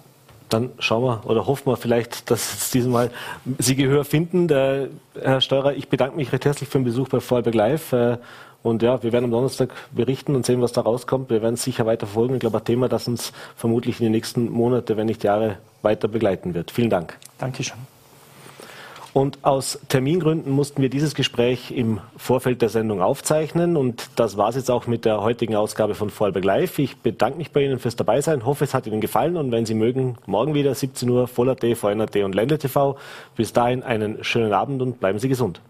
dann schauen wir oder hoffen wir vielleicht, dass es dieses Mal Sie Gehör finden. Der, Herr Steurer, ich bedanke mich recht herzlich für den Besuch bei Vorarlberg Live. Und ja, wir werden am Donnerstag berichten und sehen, was da rauskommt. Wir werden es sicher weiter verfolgen. Ich glaube, ein Thema, das uns vermutlich in den nächsten Monaten, wenn nicht Jahre, weiter begleiten wird. Vielen Dank. Dankeschön. Und aus Termingründen mussten wir dieses Gespräch im Vorfeld der Sendung aufzeichnen. Und das war es jetzt auch mit der heutigen Ausgabe von Vorarlberg Live. Ich bedanke mich bei Ihnen fürs Dabeisein, hoffe, es hat Ihnen gefallen. Und wenn Sie mögen, morgen wieder 17 Uhr, Voller.t, VNRT und Ländle TV. Bis dahin einen schönen Abend und bleiben Sie gesund.